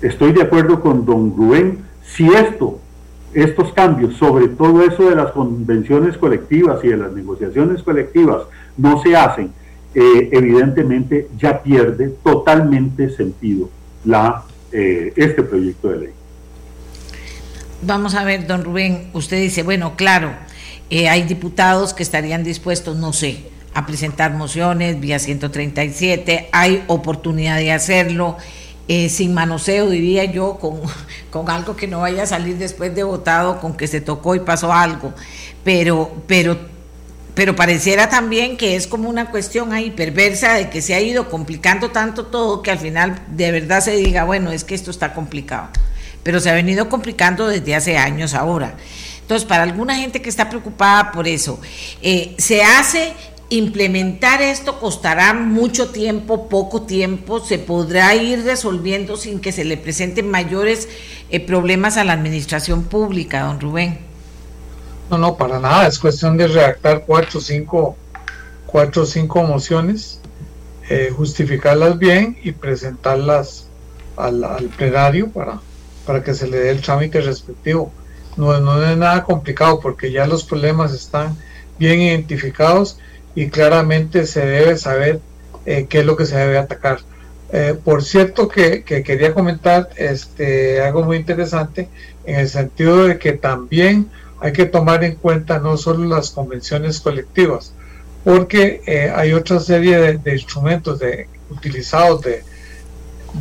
estoy de acuerdo con don Rubén, si esto estos cambios, sobre todo eso de las convenciones colectivas y de las negociaciones colectivas, no se hacen, eh, evidentemente ya pierde totalmente sentido eh, este proyecto de ley. Vamos a ver, don Rubén, usted dice, bueno, claro, hay diputados que estarían dispuestos, no sé, a presentar mociones vía 137, hay oportunidad de hacerlo. Eh, sin manoseo, diría yo, con, con, algo que no vaya a salir después de votado, con que se tocó y pasó algo. Pero, pero, pero pareciera también que es como una cuestión ahí perversa de que se ha ido complicando tanto todo que al final de verdad se diga, bueno, es que esto está complicado. Pero se ha venido complicando desde hace años ahora. Entonces, para alguna gente que está preocupada por eso, eh, se hace implementar esto costará mucho tiempo, poco tiempo, se podrá ir resolviendo sin que se le presenten mayores eh, problemas a la administración pública, don Rubén. No, no, para nada, es cuestión de redactar cuatro o cinco, cuatro cinco mociones, eh, justificarlas bien y presentarlas al, al, plenario para, para que se le dé el trámite respectivo. No, no es nada complicado porque ya los problemas están bien identificados y claramente se debe saber eh, qué es lo que se debe atacar. Eh, por cierto que, quería comentar este, algo muy interesante en el sentido de que también hay que tomar en cuenta no solo las convenciones colectivas, porque eh, hay otra serie de, instrumentos de, utilizados de,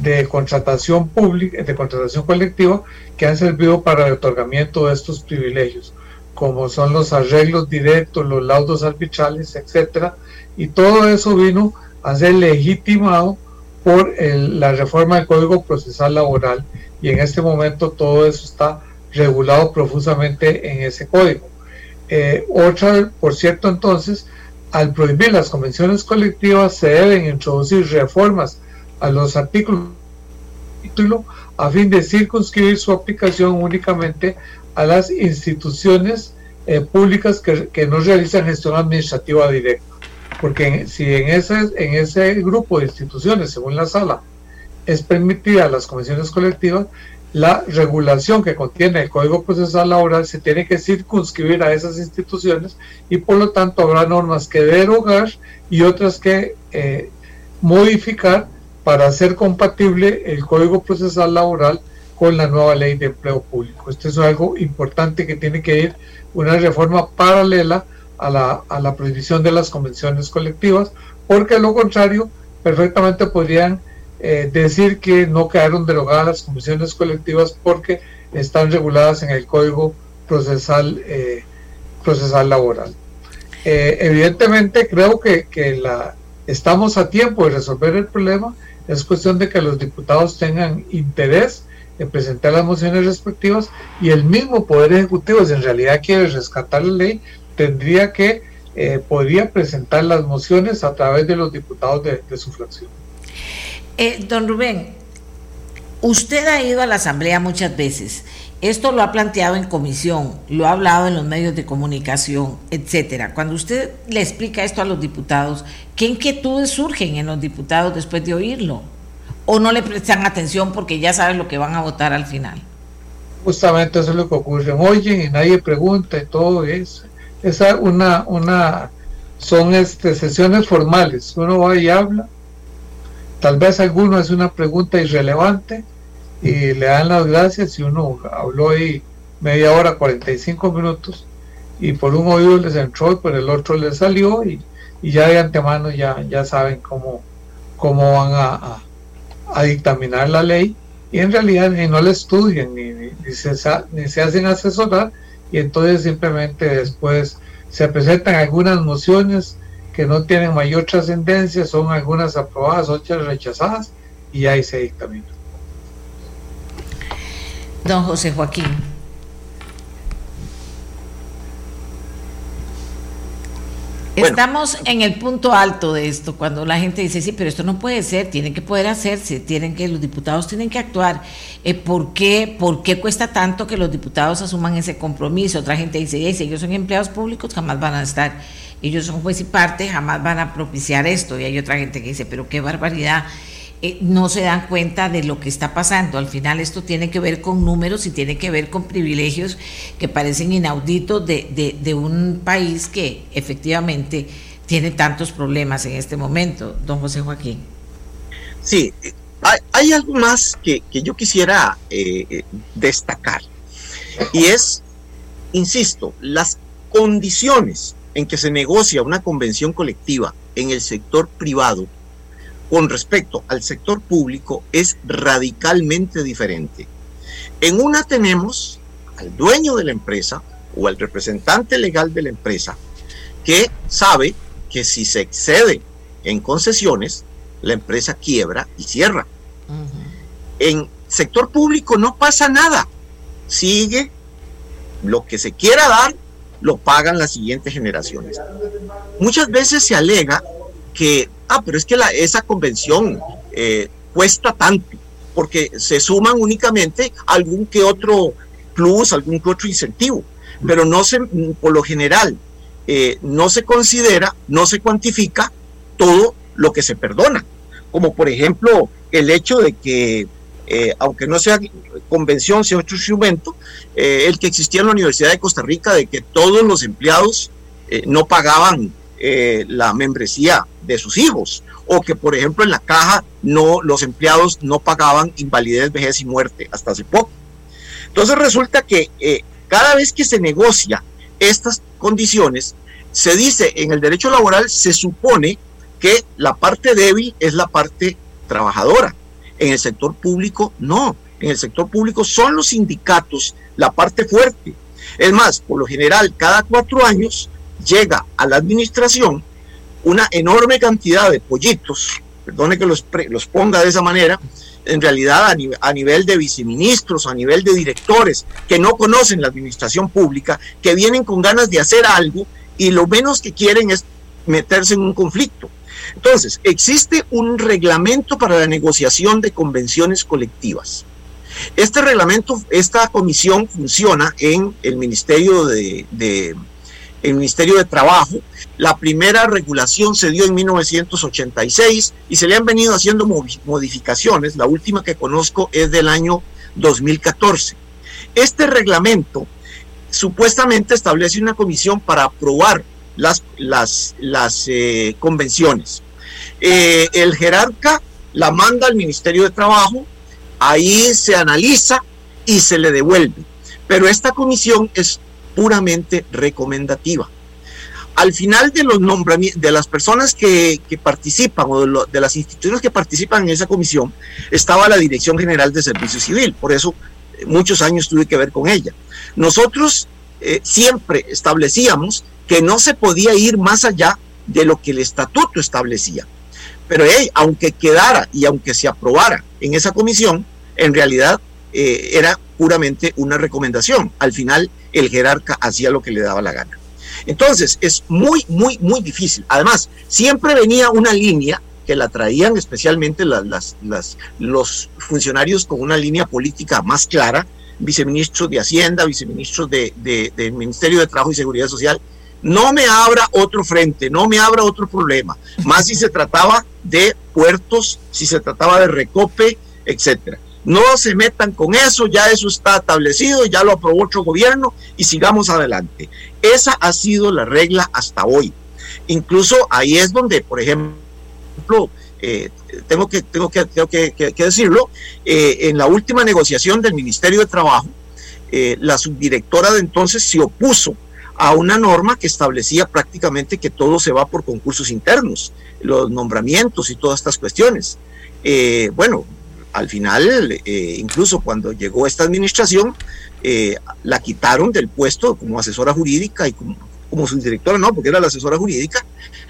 de contratación pública, de contratación colectiva, que han servido para el otorgamiento de estos privilegios como son los arreglos directos, los laudos arbitrales, etcétera, y todo eso vino a ser legitimado por la reforma del Código Procesal Laboral y en este momento todo eso está regulado profusamente en ese código. Eh, otra, por cierto, entonces, al prohibir las convenciones colectivas se deben introducir reformas a los artículos a fin de circunscribir su aplicación únicamente a las instituciones eh, públicas que, que, no realizan gestión administrativa directa. Porque si en ese, en ese grupo de instituciones, según la sala, es permitida las comisiones colectivas, la regulación que contiene el Código Procesal Laboral se tiene que circunscribir a esas instituciones y por lo tanto habrá normas que derogar y otras que eh, modificar para hacer compatible el Código Procesal Laboral con la nueva ley de empleo público. Esto es algo importante que tiene que ir una reforma paralela a la, a la prohibición de las convenciones colectivas, porque a lo contrario, perfectamente podrían eh, decir que no quedaron derogadas las convenciones colectivas porque están reguladas en el Código Procesal, eh, procesal Laboral. Eh, evidentemente creo que, que la, estamos a tiempo de resolver el problema, es cuestión de que los diputados tengan interés en presentar las mociones respectivas y el mismo Poder Ejecutivo, si en realidad quiere rescatar la ley, tendría que, podría presentar las mociones a través de los diputados de, de su fracción. Eh, don Rubén, usted ha ido a la Asamblea muchas veces. Esto lo ha planteado en comisión, lo ha hablado en los medios de comunicación, etcétera. Cuando usted le explica esto a los diputados, ¿qué inquietudes surgen en los diputados después de oírlo? ¿O no le prestan atención porque ya saben lo que van a votar al final? Justamente eso es lo que ocurre. Oyen y nadie pregunta y todo eso. Esa una, una, son este, sesiones formales. Uno va y habla Tal vez alguno hace una pregunta irrelevante y le dan las gracias y uno habló ahí media hora, 45 minutos y por un oído les entró y por el otro les salió y, ya de antemano ya, ya saben cómo, cómo van a, dictaminar la ley y en realidad ni no la estudian ni, ni, se, ni se hacen asesorar y entonces simplemente después se presentan algunas mociones que no tienen mayor trascendencia, son algunas aprobadas, otras rechazadas, y ahí se dictamina. Don José Joaquín. Estamos en el punto alto de esto, cuando la gente dice, sí, pero esto no puede ser, tiene que poder hacerse, tienen que, los diputados tienen que actuar. Eh, ¿por, qué, ¿Por qué cuesta tanto que los diputados asuman ese compromiso? Otra gente dice, si ellos son empleados públicos, jamás van a estar ellos son juez y parte, jamás van a propiciar esto. Y hay otra gente que dice, pero qué barbaridad, eh, no se dan cuenta de lo que está pasando. Al final esto tiene que ver con números y tiene que ver con privilegios que parecen inauditos de, de, un país que efectivamente tiene tantos problemas en este momento, don José Joaquín. Sí, hay, algo más que, yo quisiera eh, eh, destacar y es, insisto, las condiciones en que se negocia una convención colectiva en el sector privado con respecto al sector público es radicalmente diferente. En una tenemos al dueño de la empresa o al representante legal de la empresa que sabe que si se excede en concesiones, la empresa quiebra y cierra. En sector público no pasa nada. Sigue lo que se quiera dar lo pagan las siguientes generaciones. Muchas veces se alega que, ah, pero es que la, esa convención eh, cuesta tanto, porque se suman únicamente algún que otro plus, algún que otro incentivo, pero no se, por lo general, eh, no se considera, no se cuantifica todo lo que se perdona, como por ejemplo el hecho de que eh, aunque no sea convención, sea otro instrumento, eh, el que existía en la Universidad de Costa Rica de que todos los empleados eh, no pagaban la membresía de sus hijos, o que por ejemplo en la caja no, los empleados no pagaban invalidez, vejez y muerte hasta hace poco. Entonces resulta que cada vez que se negocia estas condiciones, se dice en el derecho laboral, se supone que la parte débil es la parte trabajadora en el sector público, no. En el sector público son los sindicatos la parte fuerte. Es más, por lo general, cada cuatro años llega a la administración una enorme cantidad de pollitos, perdone que los, los ponga de esa manera, en realidad a, a, nivel de viceministros, a nivel de directores que no conocen la administración pública, que vienen con ganas de hacer algo y lo menos que quieren es meterse en un conflicto. Entonces, existe un reglamento para la negociación de convenciones colectivas. Este reglamento, esta comisión funciona en el Ministerio de, el Ministerio de Trabajo. La primera regulación se dio en 1986 y se le han venido haciendo modificaciones. La última que conozco es del año 2014. Este reglamento supuestamente establece una comisión para aprobar las, las, las eh, convenciones. Eh, el jerarca la manda al Ministerio de Trabajo, ahí se analiza y se le devuelve. Pero esta comisión es puramente recomendativa. Al final de los nombramientos, de las personas que, participan o de, las instituciones que participan en esa comisión, estaba la Dirección General de Servicio Civil. Por eso eh, muchos años tuve que ver con ella. Nosotros eh, siempre establecíamos que no se podía ir más allá de lo que el estatuto establecía. Pero aunque quedara y aunque se aprobara en esa comisión, en realidad eh, era puramente una recomendación. Al final el jerarca hacía lo que le daba la gana. Entonces es muy, muy, muy difícil. Además, siempre venía una línea que la traían especialmente las, los funcionarios con una línea política más clara, viceministros de Hacienda, viceministros de, Ministerio de Trabajo y Seguridad Social, no me abra otro frente, no me abra otro problema, más si se trataba de puertos, si se trataba de recope, etcétera. No se metan con eso, ya eso está establecido, ya lo aprobó otro gobierno y sigamos adelante. Esa ha sido la regla hasta hoy. Incluso ahí es donde, por ejemplo, eh, tengo, que, tengo, que, que, decirlo, eh, en la última negociación del Ministerio de Trabajo, eh, la subdirectora de entonces se opuso a una norma que establecía prácticamente que todo se va por concursos internos, los nombramientos y todas estas cuestiones. bueno, al final, eh, incluso cuando llegó esta administración, eh, la quitaron del puesto como asesora jurídica y como, como subdirectora, no, porque era la asesora jurídica,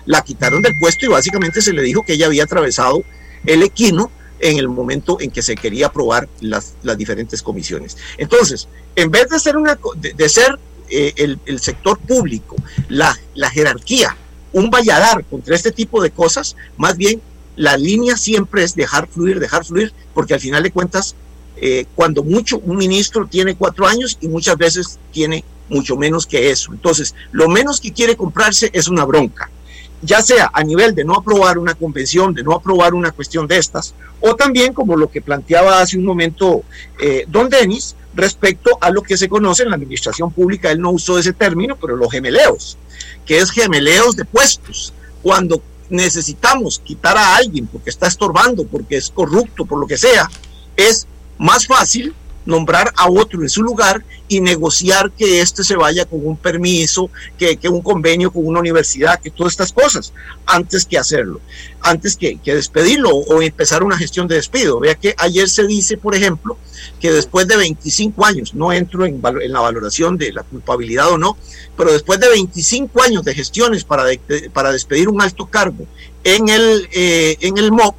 la quitaron del puesto y básicamente se le dijo que ella había atravesado el equino en el momento en que se quería aprobar las, las diferentes comisiones. Entonces, en vez de ser, una, de, ser eh, el, el, sector público, la, la jerarquía, un valladar contra este tipo de cosas, más bien la línea siempre es dejar fluir, dejar fluir, porque al final de cuentas, eh, cuando mucho un ministro tiene cuatro años y muchas veces tiene mucho menos que eso. Entonces, lo menos que quiere comprarse es una bronca, ya sea a nivel de no aprobar una convención, de no aprobar una cuestión de estas, o también como lo que planteaba hace un momento eh, don Denis, respecto a lo que se conoce en la administración pública, él no usó ese término, pero los gemeleos, que es gemeleos de puestos, cuando necesitamos quitar a alguien porque está estorbando, porque es corrupto, por lo que sea, es más fácil nombrar a otro en su lugar y negociar que éste se vaya con un permiso, que, un convenio con una universidad, que todas estas cosas, antes que hacerlo, antes que, despedirlo o empezar una gestión de despido. Vea que ayer se dice, por ejemplo, que después de 25 años, no entro en, en la valoración de la culpabilidad o no, pero después de 25 años de gestiones para, para despedir un alto cargo en el, eh, en el MOP,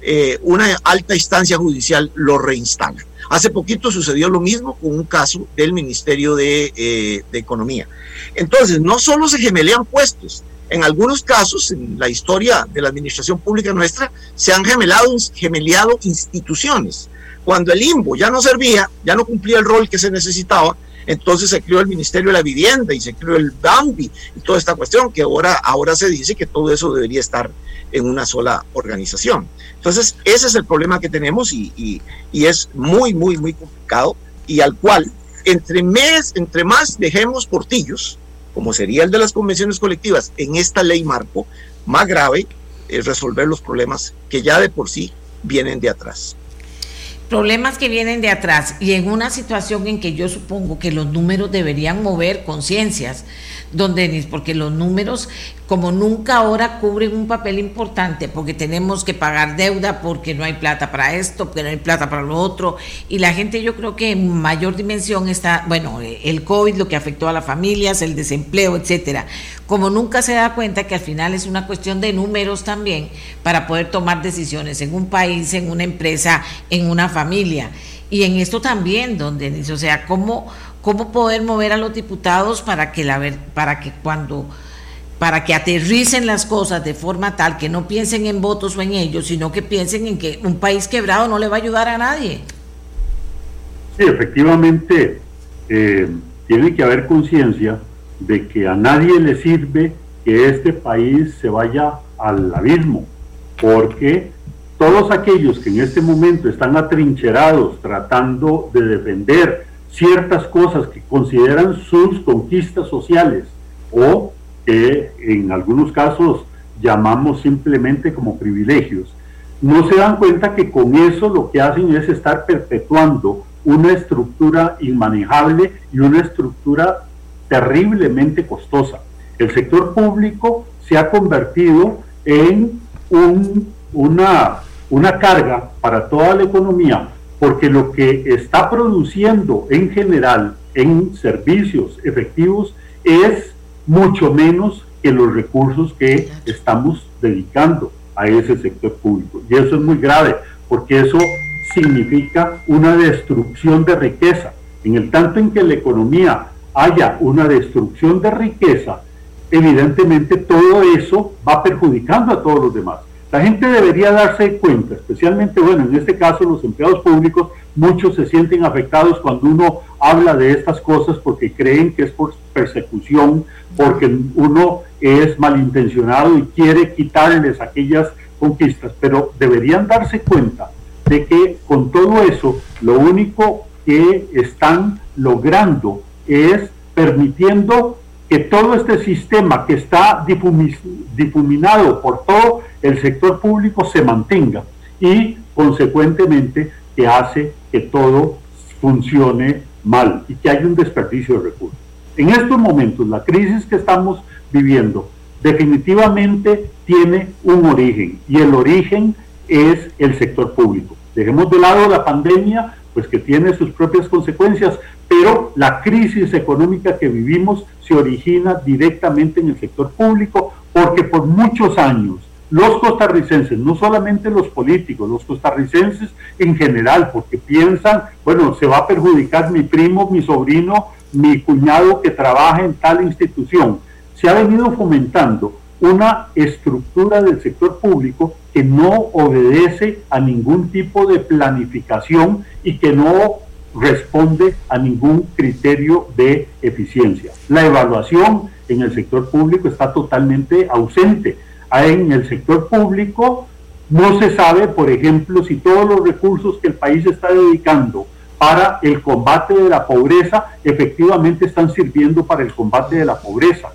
eh, una alta instancia judicial lo reinstala. Hace poquito sucedió lo mismo con un caso del Ministerio de, eh, de Economía. Entonces, no solo se gemelean puestos, en algunos casos, en la historia de la administración pública nuestra, se han gemelado, gemeleado instituciones. Cuando el IMBO ya no servía, ya no cumplía el rol que se necesitaba, entonces se creó el Ministerio de la Vivienda y se creó el BAMBI y toda esta cuestión que ahora, ahora se dice que todo eso debería estar en una sola organización. Entonces, ese es el problema que tenemos y, es muy, muy, muy complicado y al cual, entre, mes, entre más dejemos portillos, como sería el de las convenciones colectivas, en esta ley marco, más grave es resolver los problemas que ya de por sí vienen de atrás problemas que vienen de atrás y en una situación en que yo supongo que los números deberían mover conciencias, don Denis, porque los números como nunca ahora cubren un papel importante, porque tenemos que pagar deuda, porque no hay plata para esto, porque no hay plata para lo otro, y la gente yo creo que en mayor dimensión está, bueno, el COVID, lo que afectó a las familias, el desempleo, etcétera, como nunca se da cuenta que al final es una cuestión de números también para poder tomar decisiones en un país, en una empresa, en una familia. Y en esto también, donde dice, o sea, cómo, cómo poder mover a los diputados para que la para que cuando para que aterricen las cosas de forma tal que no piensen en votos o en ellos, sino que piensen en que un país quebrado no le va a ayudar a nadie. Sí, efectivamente, eh, tiene que haber conciencia de que a nadie le sirve que este país se vaya al abismo, porque todos aquellos que en este momento están atrincherados tratando de defender ciertas cosas que consideran sus conquistas sociales o que en algunos casos llamamos simplemente como privilegios, no se dan cuenta que con eso lo que hacen es estar perpetuando una estructura inmanejable y una estructura terriblemente costosa. El sector público se ha convertido en una, una carga para toda la economía, porque lo que está produciendo en general en servicios efectivos es mucho menos que los recursos que estamos dedicando a ese sector público. Y eso es muy grave, porque eso significa una destrucción de riqueza. En el tanto en que la economía haya una destrucción de riqueza, evidentemente todo eso va perjudicando a todos los demás. La gente debería darse cuenta, especialmente, bueno, en este caso los empleados públicos, muchos se sienten afectados cuando uno habla de estas cosas porque creen que es por persecución, porque uno es malintencionado y quiere quitarles aquellas conquistas, pero deberían darse cuenta de que con todo eso lo único que están logrando es permitiendo que todo este sistema que está difuminado por todo el sector público se mantenga y consecuentemente que hace que todo funcione mal y que haya un desperdicio de recursos. En estos momentos, la crisis que estamos viviendo definitivamente tiene un origen y el origen es el sector público. Dejemos de lado la pandemia, pues que tiene sus propias consecuencias, pero la crisis económica que vivimos se origina directamente en el sector público porque por muchos años los costarricenses, no solamente los políticos, los costarricenses en general, porque piensan, bueno, se va a perjudicar mi primo, mi sobrino, mi cuñado que trabaja en tal institución. Se ha venido fomentando una estructura del sector público que no obedece a ningún tipo de planificación y que no responde a ningún criterio de eficiencia. La evaluación en el sector público está totalmente ausente. En el sector público no se sabe, por ejemplo, si todos los recursos que el país está dedicando para el combate de la pobreza efectivamente están sirviendo para el combate de la pobreza.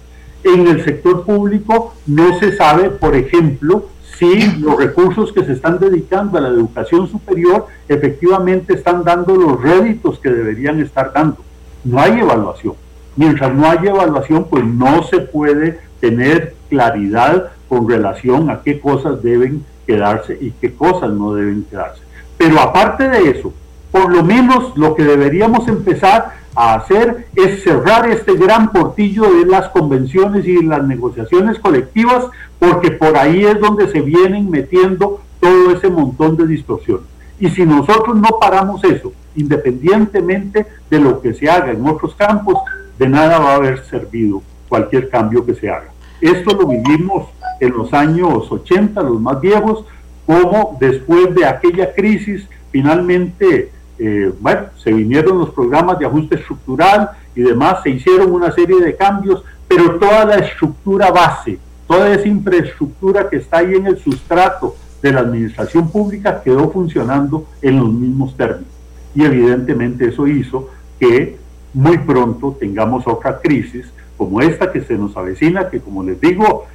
En el sector público no se sabe, por ejemplo, si los recursos que se están dedicando a la educación superior efectivamente están dando los réditos que deberían estar dando. No hay evaluación. Mientras no haya evaluación, pues no se puede tener claridad con relación a qué cosas deben quedarse y qué cosas no deben quedarse. Pero aparte de eso, por lo menos lo que deberíamos empezar a hacer es cerrar este gran portillo de las convenciones y las negociaciones colectivas, porque por ahí es donde se vienen metiendo todo ese montón de distorsiones. Y si nosotros no paramos eso, independientemente de lo que se haga en otros campos, de nada va a haber servido cualquier cambio que se haga. Esto lo vivimos en los años 80, los más viejos, como después de aquella crisis, finalmente eh, bueno, se vinieron los programas de ajuste estructural y demás, se hicieron una serie de cambios, pero toda la estructura base, toda esa infraestructura que está ahí en el sustrato de la administración pública quedó funcionando en los mismos términos. Y evidentemente eso hizo que muy pronto tengamos otra crisis como esta que se nos avecina, que como les digo,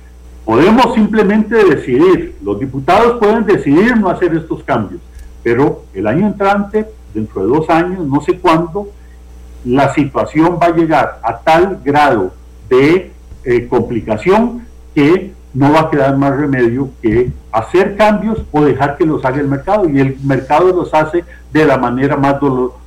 podemos simplemente decidir, los diputados pueden decidir no hacer estos cambios, pero el año entrante dentro de dos años, no sé cuándo, la situación va a llegar a tal grado de eh, complicación que no va a quedar más remedio que hacer cambios o dejar que los haga el mercado. Y el mercado los hace de la manera más,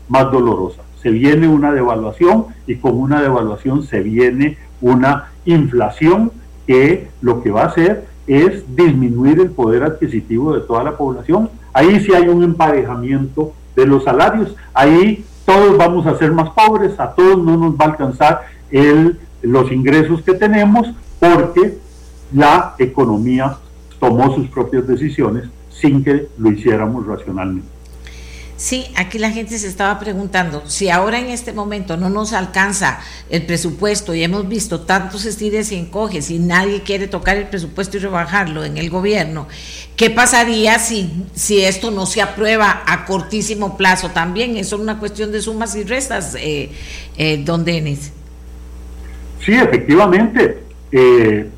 más dolorosa. Se viene una devaluación y con una devaluación se viene una inflación que lo que va a hacer es disminuir el poder adquisitivo de toda la población. Ahí sí hay un emparejamiento de los salarios. Ahí todos vamos a ser más pobres, a todos no nos va a alcanzar el, los ingresos que tenemos porque la economía tomó sus propias decisiones sin que lo hiciéramos racionalmente. Sí, aquí la gente se estaba preguntando si ahora en este momento no nos alcanza el presupuesto y hemos visto tantos estires y encoges y nadie quiere tocar el presupuesto y rebajarlo en el gobierno, ¿qué pasaría si, si esto no se aprueba a cortísimo plazo también? Es una cuestión de sumas y restas, eh, eh, don Denis. Sí, efectivamente. Eh,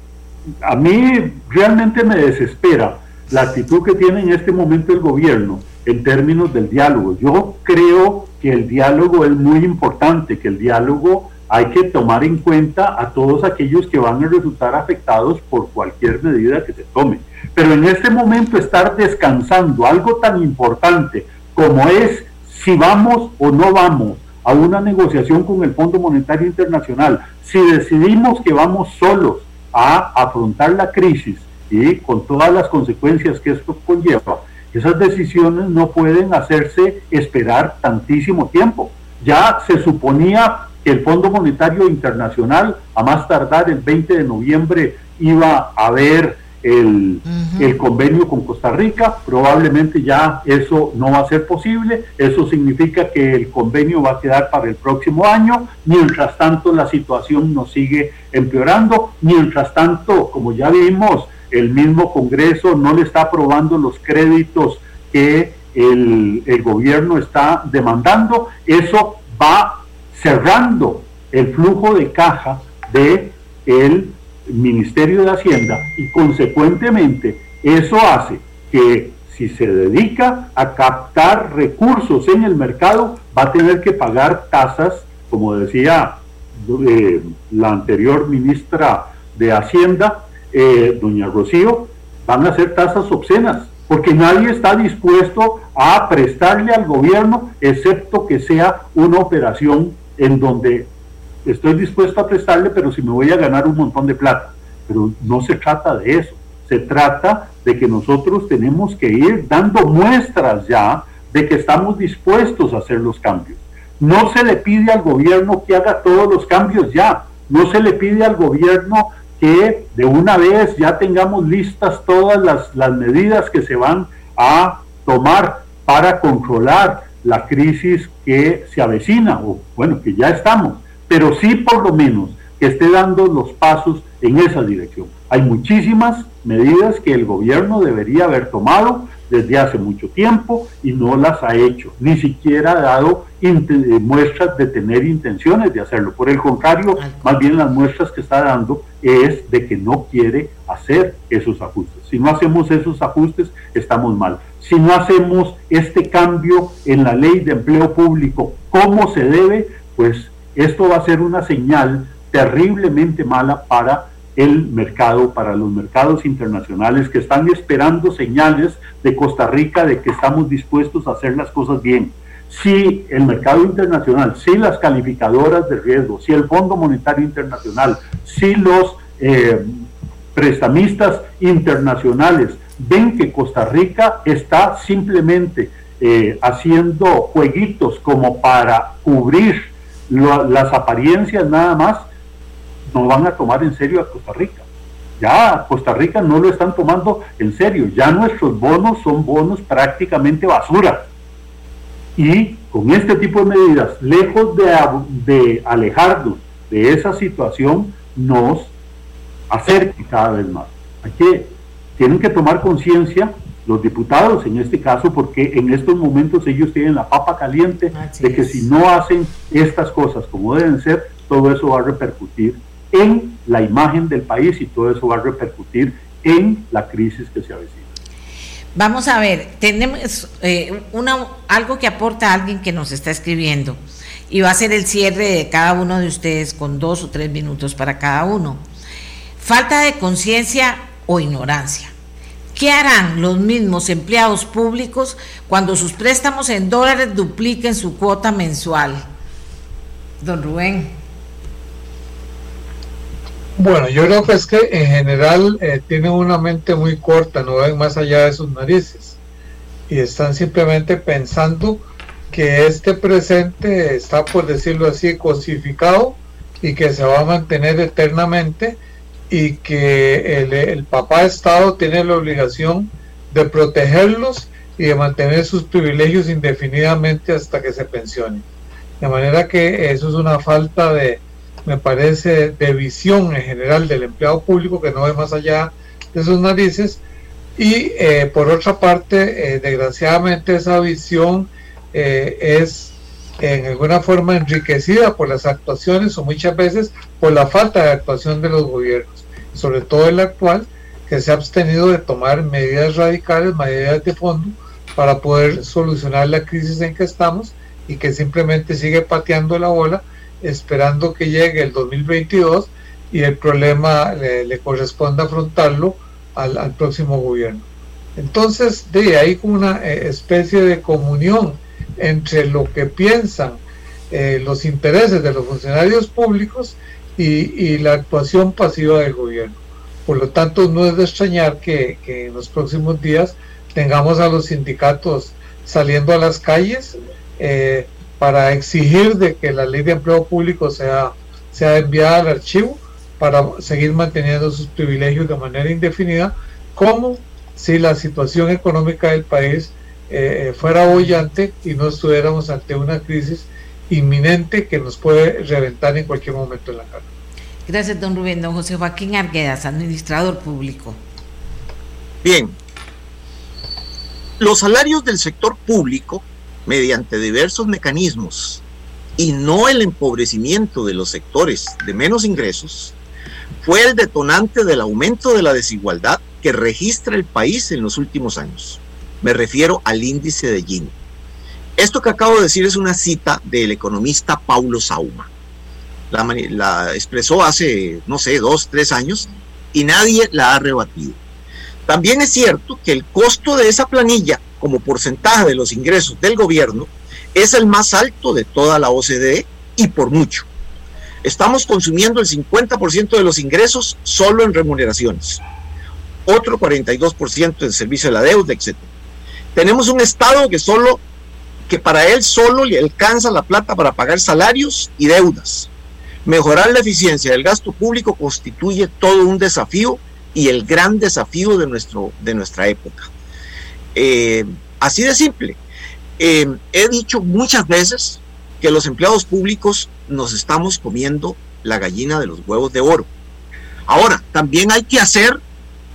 a mí realmente me desespera la actitud que tiene en este momento el gobierno en términos del diálogo. Yo creo que el diálogo es muy importante, que el diálogo hay que tomar en cuenta a todos aquellos que van a resultar afectados por cualquier medida que se tome. Pero en este momento estar descansando algo tan importante como es si vamos o no vamos a una negociación con el Fondo Monetario Internacional, si decidimos que vamos solos a afrontar la crisis y con todas las consecuencias que esto conlleva, esas decisiones no pueden hacerse esperar tantísimo tiempo. Ya se suponía que el Fondo Monetario Internacional, a más tardar el 20 de noviembre, iba a haber el, el, convenio con Costa Rica. Probablemente ya eso no va a ser posible. Eso significa que el convenio va a quedar para el próximo año. Mientras tanto, la situación nos sigue empeorando. Mientras tanto, como ya vimos, el mismo Congreso no le está aprobando los créditos que el, gobierno está demandando, eso va cerrando el flujo de caja de el Ministerio de Hacienda y consecuentemente eso hace que si se dedica a captar recursos en el mercado va a tener que pagar tasas, como decía eh, la anterior ministra de Hacienda, eh, doña Rocío, van a ser tasas obscenas, porque nadie está dispuesto a prestarle al gobierno, excepto que sea una operación en donde estoy dispuesto a prestarle, pero si me voy a ganar un montón de plata. Pero no se trata de eso, se trata de que nosotros tenemos que ir dando muestras ya de que estamos dispuestos a hacer los cambios. No se le pide al gobierno que haga todos los cambios ya, no se le pide al gobierno que de una vez ya tengamos listas todas las, las medidas que se van a tomar para controlar la crisis que se avecina, o bueno, que ya estamos, pero sí por lo menos que esté dando los pasos en esa dirección. Hay muchísimas medidas que el gobierno debería haber tomado desde hace mucho tiempo y no las ha hecho, ni siquiera ha dado eh, muestras de tener intenciones de hacerlo. Por el contrario, más bien las muestras que está dando es de que no quiere hacer esos ajustes. Si no hacemos esos ajustes, estamos mal. Si no hacemos este cambio en la ley de empleo público como se debe, pues esto va a ser una señal terriblemente mala para el mercado, para los mercados internacionales que están esperando señales de Costa Rica de que estamos dispuestos a hacer las cosas bien. Si el mercado internacional, si las calificadoras de riesgo, si el Fondo Monetario Internacional, si los eh, prestamistas internacionales ven que Costa Rica está simplemente eh, haciendo jueguitos como para cubrir las apariencias nada más, no van a tomar en serio a Costa Rica. Ya Costa Rica no lo están tomando en serio, ya nuestros bonos son bonos prácticamente basura. Y con este tipo de medidas, lejos de, de alejarnos de esa situación, nos acerque cada vez más. Hay tienen que tomar conciencia los diputados en este caso, porque en estos momentos ellos tienen la papa caliente de que si no hacen estas cosas como deben ser, todo eso va a repercutir en la imagen del país y todo eso va a repercutir en la crisis que se avecina. Vamos a ver, tenemos eh, una, algo que aporta alguien que nos está escribiendo y va a ser el cierre de cada uno de ustedes con dos o tres minutos para cada uno. Falta de conciencia o ignorancia. ¿Qué harán los mismos empleados públicos cuando sus préstamos en dólares dupliquen su cuota mensual? Don Rubén. Bueno, yo creo que es que en general eh, tienen una mente muy corta, no ven más allá de sus narices y están simplemente pensando que este presente está, por decirlo así, cosificado y que se va a mantener eternamente y que el, el papá Estado tiene la obligación de protegerlos y de mantener sus privilegios indefinidamente hasta que se pensione. De manera que eso es una falta de, me parece, de visión en general del empleado público que no ve más allá de sus narices. Y eh, por otra parte, eh, desgraciadamente esa visión eh, es en alguna forma enriquecida por las actuaciones o muchas veces por la falta de actuación de los gobiernos, sobre todo el actual, que se ha abstenido de tomar medidas radicales, medidas de fondo, para poder solucionar la crisis en que estamos y que simplemente sigue pateando la bola esperando que llegue el 2022 y el problema le, corresponda afrontarlo al, próximo gobierno. Entonces, de ahí como una eh, especie de comunión entre lo que piensan eh, los intereses de los funcionarios públicos y, la actuación pasiva del gobierno. Por lo tanto, no es de extrañar que, que en los próximos días tengamos a los sindicatos saliendo a las calles eh, para exigir de que la ley de empleo público sea, sea enviada al archivo para seguir manteniendo sus privilegios de manera indefinida, como si la situación económica del país eh, fuera bollante y no estuviéramos ante una crisis inminente que nos puede reventar en cualquier momento en la cara. Gracias, don Rubén. Don José Joaquín Arguedas, administrador público. Bien, los salarios del sector público, mediante diversos mecanismos, y no el empobrecimiento de los sectores de menos ingresos, fue el detonante del aumento de la desigualdad que registra el país en los últimos años. Me refiero al índice de Gini. Esto que acabo de decir es una cita del economista Paulo Sauma. La, expresó hace, no sé, dos, tres años y nadie la ha rebatido. También es cierto que el costo de esa planilla como porcentaje de los ingresos del gobierno es el más alto de toda la OCDE y por mucho. Estamos consumiendo el 50% de los ingresos solo en remuneraciones, otro 42% en servicio de la deuda, etc. Tenemos un Estado que solo que para él solo le alcanza la plata para pagar salarios y deudas. Mejorar la eficiencia del gasto público constituye todo un desafío y el gran desafío de, nuestro, de nuestra época. Eh, así de simple. Eh, he dicho muchas veces que los empleados públicos nos estamos comiendo la gallina de los huevos de oro. Ahora, también hay que hacer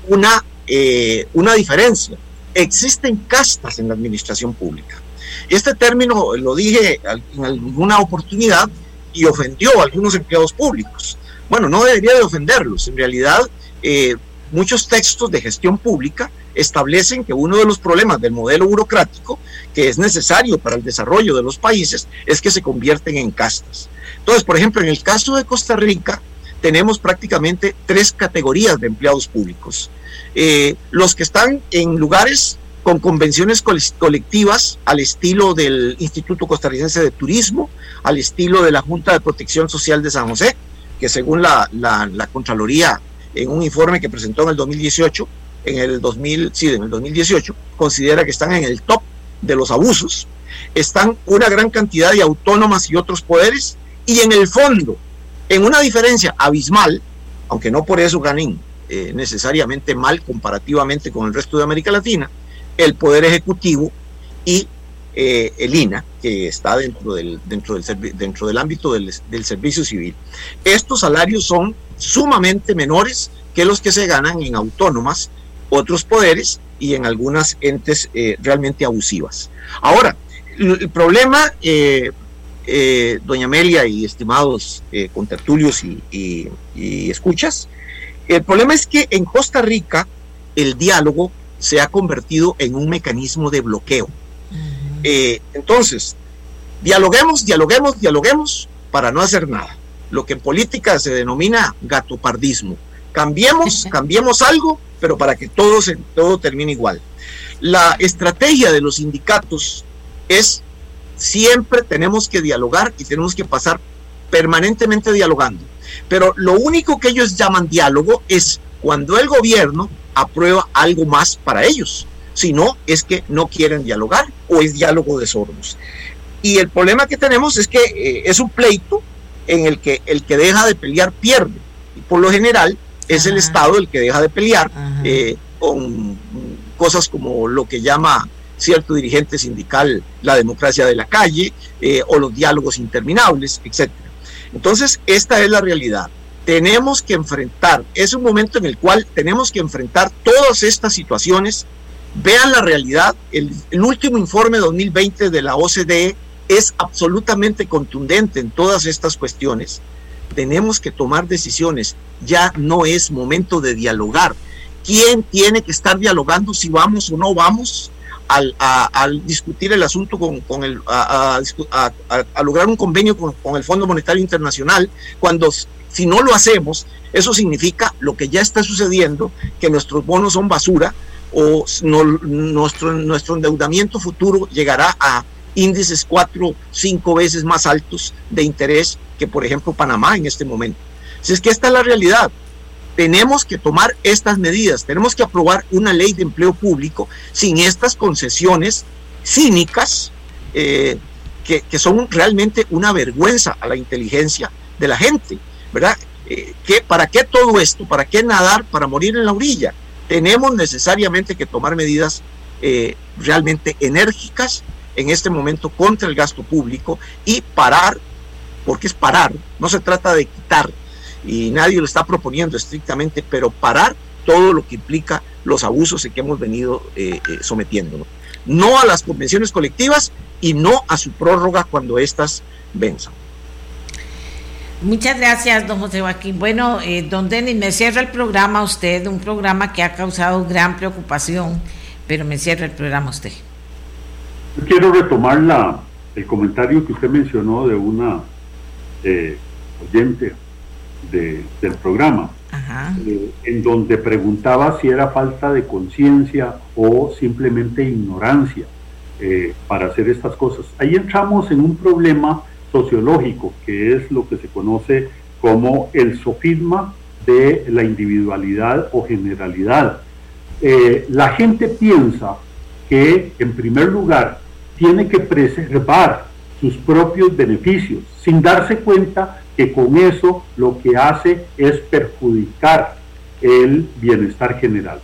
una, eh, una diferencia. Existen castas en la administración pública. Este término lo dije en alguna oportunidad y ofendió a algunos empleados públicos. Bueno, no debería de ofenderlos. En realidad, muchos textos de gestión pública establecen que uno de los problemas del modelo burocrático que es necesario para el desarrollo de los países es que se convierten en castas. Entonces, por ejemplo, en el caso de Costa Rica, tenemos prácticamente tres categorías de empleados públicos. Eh, los que están en lugares con convenciones colectivas al estilo del Instituto Costarricense de Turismo, al estilo de la Junta de Protección Social de San José, que según la, la, la Contraloría en un informe que presentó en el 2018, en el 2000, sí, en el 2018, considera que están en el top de los abusos. Están una gran cantidad de autónomas y otros poderes y en el fondo, en una diferencia abismal, aunque no por eso ganen eh, necesariamente mal comparativamente con el resto de América Latina, el Poder Ejecutivo y eh, el INA, que está dentro del, dentro del, ámbito del, del servicio civil. Estos salarios son sumamente menores que los que se ganan en autónomas, otros poderes y en algunas entes eh, realmente abusivas. Ahora, el problema, eh, doña Amelia y estimados contertulios y, escuchas, el problema es que en Costa Rica el diálogo se ha convertido en un mecanismo de bloqueo. entonces, dialoguemos, dialoguemos, dialoguemos para no hacer nada lo que en política se denomina gatopardismo. Cambiemos, cambiemos algo, pero para que todo, se, todo termine igual. La estrategia de los sindicatos es siempre tenemos que dialogar y tenemos que pasar permanentemente dialogando. Pero lo único que ellos llaman diálogo es cuando el gobierno aprueba algo más para ellos. Si no, es que no quieren dialogar o es diálogo de sordos. Y el problema que tenemos es que eh, es un pleito en el que el que deja de pelear pierde. Y por lo general es el Estado el que deja de pelear eh, con cosas como lo que llama cierto dirigente sindical la democracia de la calle eh, o los diálogos interminables, etc. Entonces, esta es la realidad. Tenemos que enfrentar, es un momento en el cual tenemos que enfrentar todas estas situaciones. Vean la realidad, el, último informe 2020 de la OCDE es absolutamente contundente en todas estas cuestiones. Tenemos que tomar decisiones. Ya no es momento de dialogar. ¿Quién tiene que estar dialogando si vamos o no vamos? Al, discutir el asunto con, con el, a, lograr un convenio con, con, el Fondo Monetario Internacional, cuando si no lo hacemos, eso significa lo que ya está sucediendo, que nuestros bonos son basura o nuestro, endeudamiento futuro llegará a índices cuatro, cinco veces más altos de interés que, por ejemplo, Panamá en este momento. Si es que esta es la realidad, tenemos que tomar estas medidas, tenemos que aprobar una ley de empleo público sin estas concesiones cínicas eh, que, son realmente una vergüenza a la inteligencia de la gente, ¿verdad? Eh, ¿Para qué todo esto? ¿Para qué nadar? Para morir en la orilla. Tenemos necesariamente que tomar medidas eh, realmente enérgicas en este momento contra el gasto público y parar, porque es parar, no se trata de quitar, y nadie lo está proponiendo estrictamente, pero parar todo lo que implica los abusos en que hemos venido eh, eh, sometiéndonos. No a las convenciones colectivas y no a su prórroga cuando éstas venzan. Muchas gracias, don José Joaquín. Bueno, eh, don Denis, me cierra el programa usted, un programa que ha causado gran preocupación, pero me cierra el programa usted quiero retomar la, el comentario que usted mencionó de una eh, oyente del programa, eh, en donde preguntaba si era falta de conciencia o simplemente ignorancia eh, para hacer estas cosas. Ahí entramos en un problema sociológico, que es lo que se conoce como el sofisma de la individualidad o generalidad. la gente piensa que, en primer lugar, tiene que preservar sus propios beneficios, sin darse cuenta que con eso lo que hace es perjudicar el bienestar general.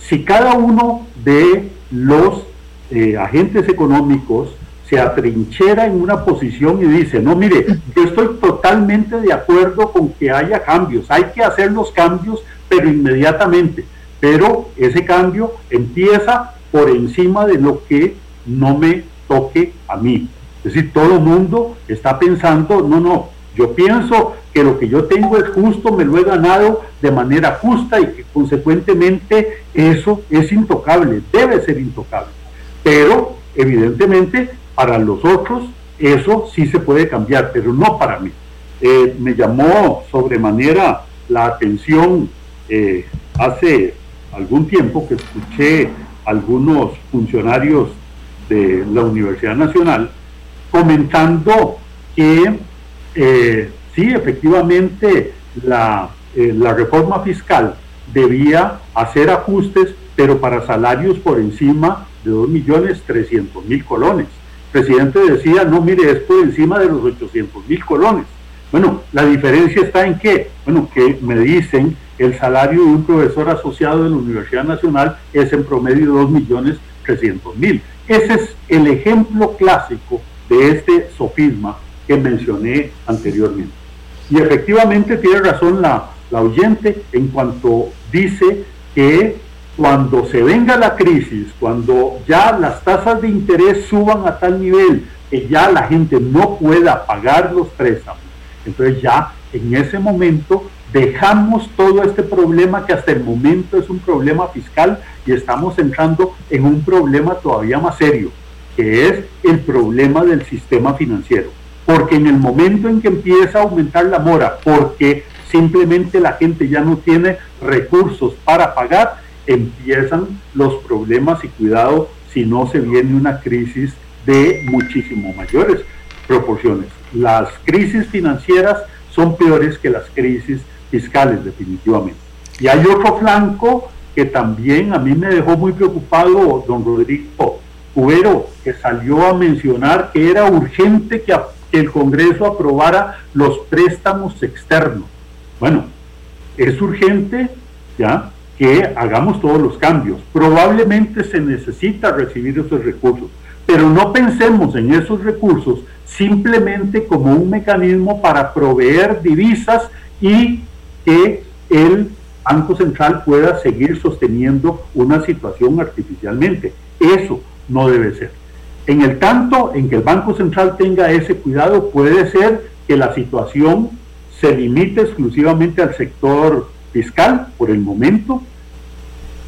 Si cada uno de los eh, agentes económicos se atrinchera en una posición y dice, no, mire, yo estoy totalmente de acuerdo con que haya cambios, hay que hacer los cambios, pero inmediatamente, pero ese cambio empieza por encima de lo que no me toque a mí. Es decir, todo el mundo está pensando, no, no, yo pienso que lo que yo tengo es justo, me lo he ganado de manera justa y que consecuentemente eso es intocable, debe ser intocable. Pero evidentemente para los otros eso sí se puede cambiar, pero no para mí. Eh, me llamó sobremanera la atención eh, hace algún tiempo que escuché algunos funcionarios de la Universidad Nacional, comentando que eh, sí, efectivamente, la, reforma fiscal debía hacer ajustes, pero para salarios por encima de 2.300.000 colones. Presidente decía, no, mire, es por encima de los 800.000 colones. Bueno, la diferencia está en que, bueno, que me dicen el salario de un profesor asociado de la Universidad Nacional es en promedio de 2.300.000. Ese es el ejemplo clásico de este sofisma que mencioné anteriormente. Y efectivamente tiene razón la, la oyente en cuanto dice que cuando se venga la crisis, cuando ya las tasas de interés suban a tal nivel que ya la gente no pueda pagar los préstamos, entonces ya en ese momento dejamos todo este problema que hasta el momento es un problema fiscal y estamos entrando en un problema todavía más serio, que es el problema del sistema financiero. Porque en el momento en que empieza a aumentar la mora, porque simplemente la gente ya no tiene recursos para pagar, empiezan los problemas y cuidado si no se viene una crisis de muchísimo mayores proporciones. Las crisis financieras son peores que las crisis fiscales, definitivamente. Y hay otro flanco que también a mí me dejó muy preocupado, don Rodrigo Cubero, que salió a mencionar que era urgente que, el Congreso aprobara los préstamos externos. Bueno, es urgente ya que hagamos todos los cambios. Probablemente se necesita recibir esos recursos, pero no pensemos en esos recursos simplemente como un mecanismo para proveer divisas y que el Banco Central pueda seguir sosteniendo una situación artificialmente. Eso no debe ser. En el tanto en que el Banco Central tenga ese cuidado, puede ser que la situación se limite exclusivamente al sector fiscal por el momento,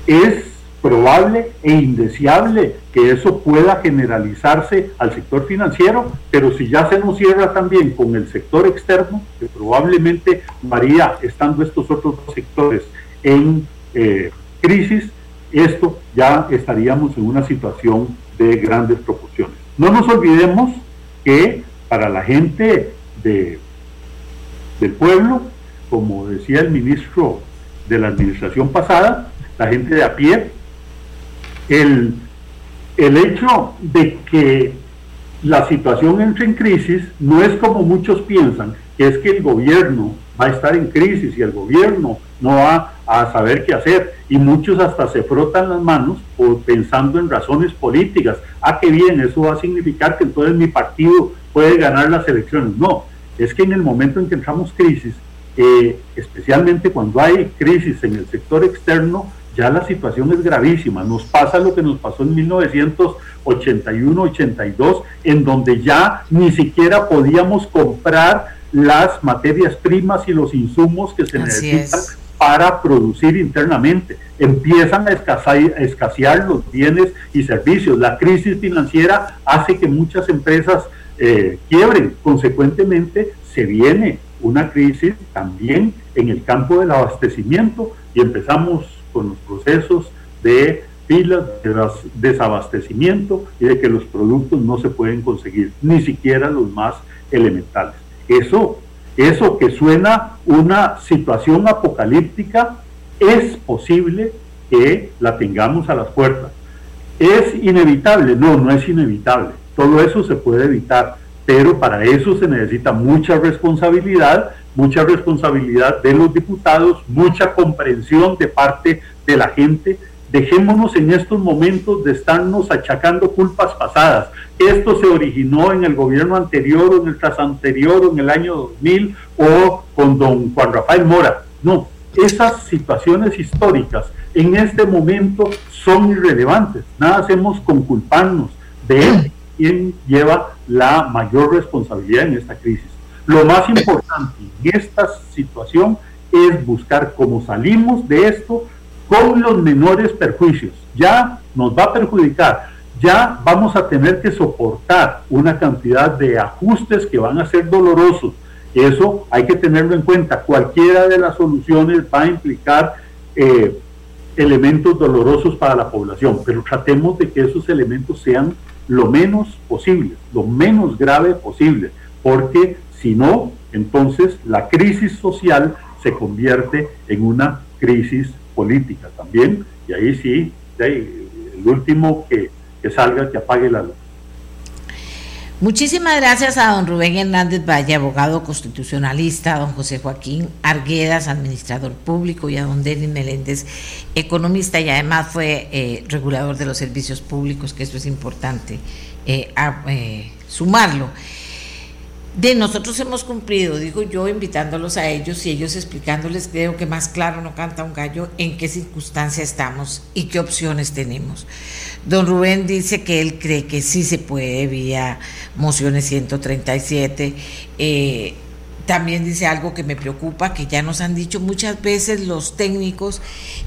es probable e indeseable que eso pueda generalizarse al sector financiero, pero si ya se nos cierra también con el sector externo, que probablemente varía estando estos otros dos sectores en eh, crisis, esto ya estaríamos en una situación de grandes proporciones. No nos olvidemos que para la gente de, del pueblo, como decía el ministro de la administración pasada, la gente de a pie, el, el hecho de que la situación entre en crisis no es como muchos piensan, que es que el gobierno va a estar en crisis y el gobierno no va a saber qué hacer. Y muchos hasta se frotan las manos pensando en razones políticas. Ah, qué bien, eso va a significar que entonces mi partido puede ganar las elecciones. No, es que en el momento en que entramos crisis, eh, especialmente cuando hay crisis en el sector externo, ya la situación es gravísima. Nos pasa lo que nos pasó en 1981-82, en donde ya ni siquiera podíamos comprar las materias primas y los insumos que se necesitan para producir internamente. Empiezan a escasear, los bienes y servicios. La crisis financiera hace que muchas empresas eh, quiebren. Consecuentemente, se viene una crisis también en el campo del abastecimiento y empezamos con los procesos de filas, de desabastecimiento y de que los productos no se pueden conseguir, ni siquiera los más elementales. Eso, eso que suena una situación apocalíptica, es posible que la tengamos a las puertas. ¿Es inevitable? No, no es inevitable. Todo eso se puede evitar, pero para eso se necesita mucha responsabilidad mucha responsabilidad de los diputados, mucha comprensión de parte de la gente. Dejémonos en estos momentos de estarnos achacando culpas pasadas. Esto se originó en el gobierno anterior o en el tras anterior o en el año 2000 o con don Juan Rafael Mora. No, esas situaciones históricas en este momento son irrelevantes. Nada hacemos con culparnos de quién lleva la mayor responsabilidad en esta crisis. Lo más importante en esta situación es buscar cómo salimos de esto con los menores perjuicios. Ya nos va a perjudicar, ya vamos a tener que soportar una cantidad de ajustes que van a ser dolorosos. Eso hay que tenerlo en cuenta. Cualquiera de las soluciones va a implicar eh, elementos dolorosos para la población, pero tratemos de que esos elementos sean lo menos posible, lo menos grave posible, porque si no, entonces la crisis social se convierte en una crisis política también, y ahí sí, el último que, salga, que apague la luz. Muchísimas gracias a don Rubén Hernández Valle, abogado constitucionalista, a don José Joaquín Arguedas, administrador público, y a don Denis Meléndez, economista y además fue eh, regulador de los servicios públicos, que eso es importante eh, eh, sumarlo de nosotros hemos cumplido, digo yo, invitándolos a ellos y ellos explicándoles, creo que más claro no canta un gallo, en qué circunstancia estamos y qué opciones tenemos. Don Rubén dice que él cree que sí se puede vía mociones 137. Eh, también dice algo que me preocupa, que ya nos han dicho muchas veces los técnicos,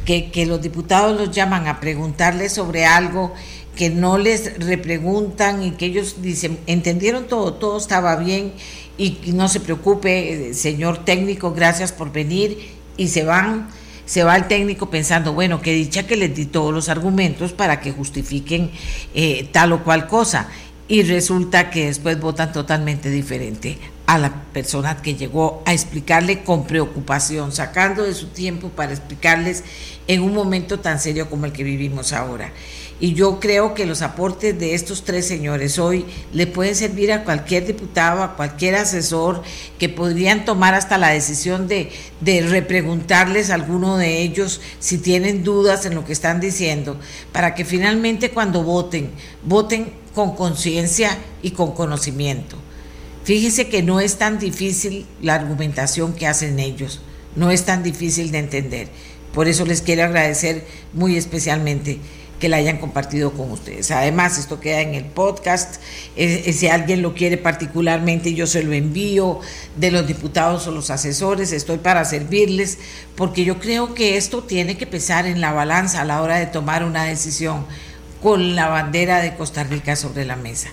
que, que los diputados los llaman a preguntarles sobre algo que no les repreguntan y que ellos dicen, entendieron todo, todo estaba bien y no se preocupe, señor técnico, gracias por venir y se van, se va el técnico pensando, bueno, que dicha que les di todos los argumentos para que justifiquen eh, tal o cual cosa y resulta que después votan totalmente diferente. a la persona que llegó a explicarle con preocupación, sacando de su tiempo para explicarles en un momento tan serio como el que vivimos ahora. Y yo creo que los aportes de estos tres señores hoy le pueden servir a cualquier diputado, a cualquier asesor, que podrían tomar hasta la decisión de, de repreguntarles a alguno de ellos si tienen dudas en lo que están diciendo, para que finalmente cuando voten, voten con conciencia y con conocimiento. Fíjese que no es tan difícil la argumentación que hacen ellos, no es tan difícil de entender. Por eso les quiero agradecer muy especialmente que la hayan compartido con ustedes. Además, esto queda en el podcast. Eh, eh, si alguien lo quiere particularmente, yo se lo envío de los diputados o los asesores. Estoy para servirles, porque yo creo que esto tiene que pesar en la balanza a la hora de tomar una decisión con la bandera de Costa Rica sobre la mesa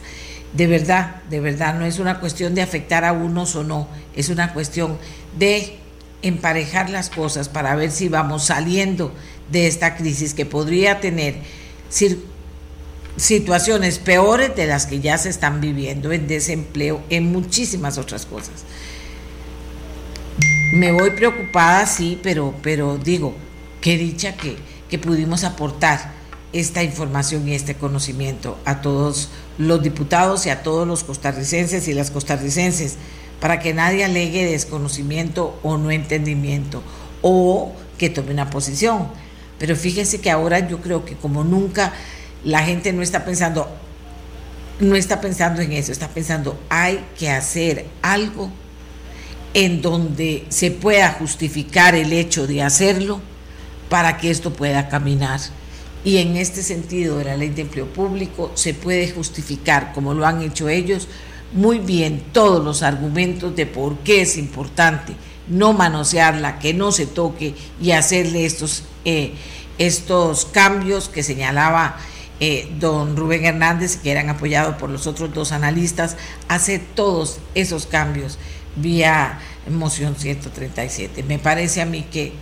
de verdad, de verdad, no es una cuestión de afectar a unos o no, es una cuestión de emparejar las cosas para ver si vamos saliendo de esta crisis que podría tener situaciones peores de las que ya se están viviendo en desempleo, en muchísimas otras cosas. Me voy preocupada, sí, pero, pero digo, qué dicha que, que pudimos aportar esta información y este conocimiento a todos los diputados y a todos los costarricenses y las costarricenses para que nadie alegue desconocimiento o no entendimiento o que tome una posición. Pero fíjense que ahora yo creo que como nunca la gente no está pensando no está pensando en eso, está pensando hay que hacer algo en donde se pueda justificar el hecho de hacerlo para que esto pueda caminar. Y en este sentido de la ley de empleo público se puede justificar, como lo han hecho ellos, muy bien todos los argumentos de por qué es importante no manosearla, que no se toque y hacerle estos, eh, estos cambios que señalaba eh, don Rubén Hernández, que eran apoyados por los otros dos analistas, hacer todos esos cambios vía moción 137. Me parece a mí que,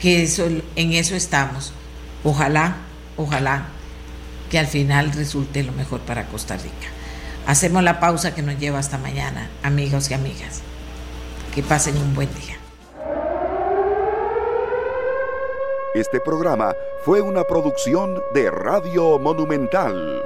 que eso, en eso estamos. Ojalá ojalá que al final resulte lo mejor para Costa Rica. Hacemos la pausa que nos lleva hasta mañana, amigos y amigas. Que pasen un buen día. Este programa fue una producción de Radio Monumental.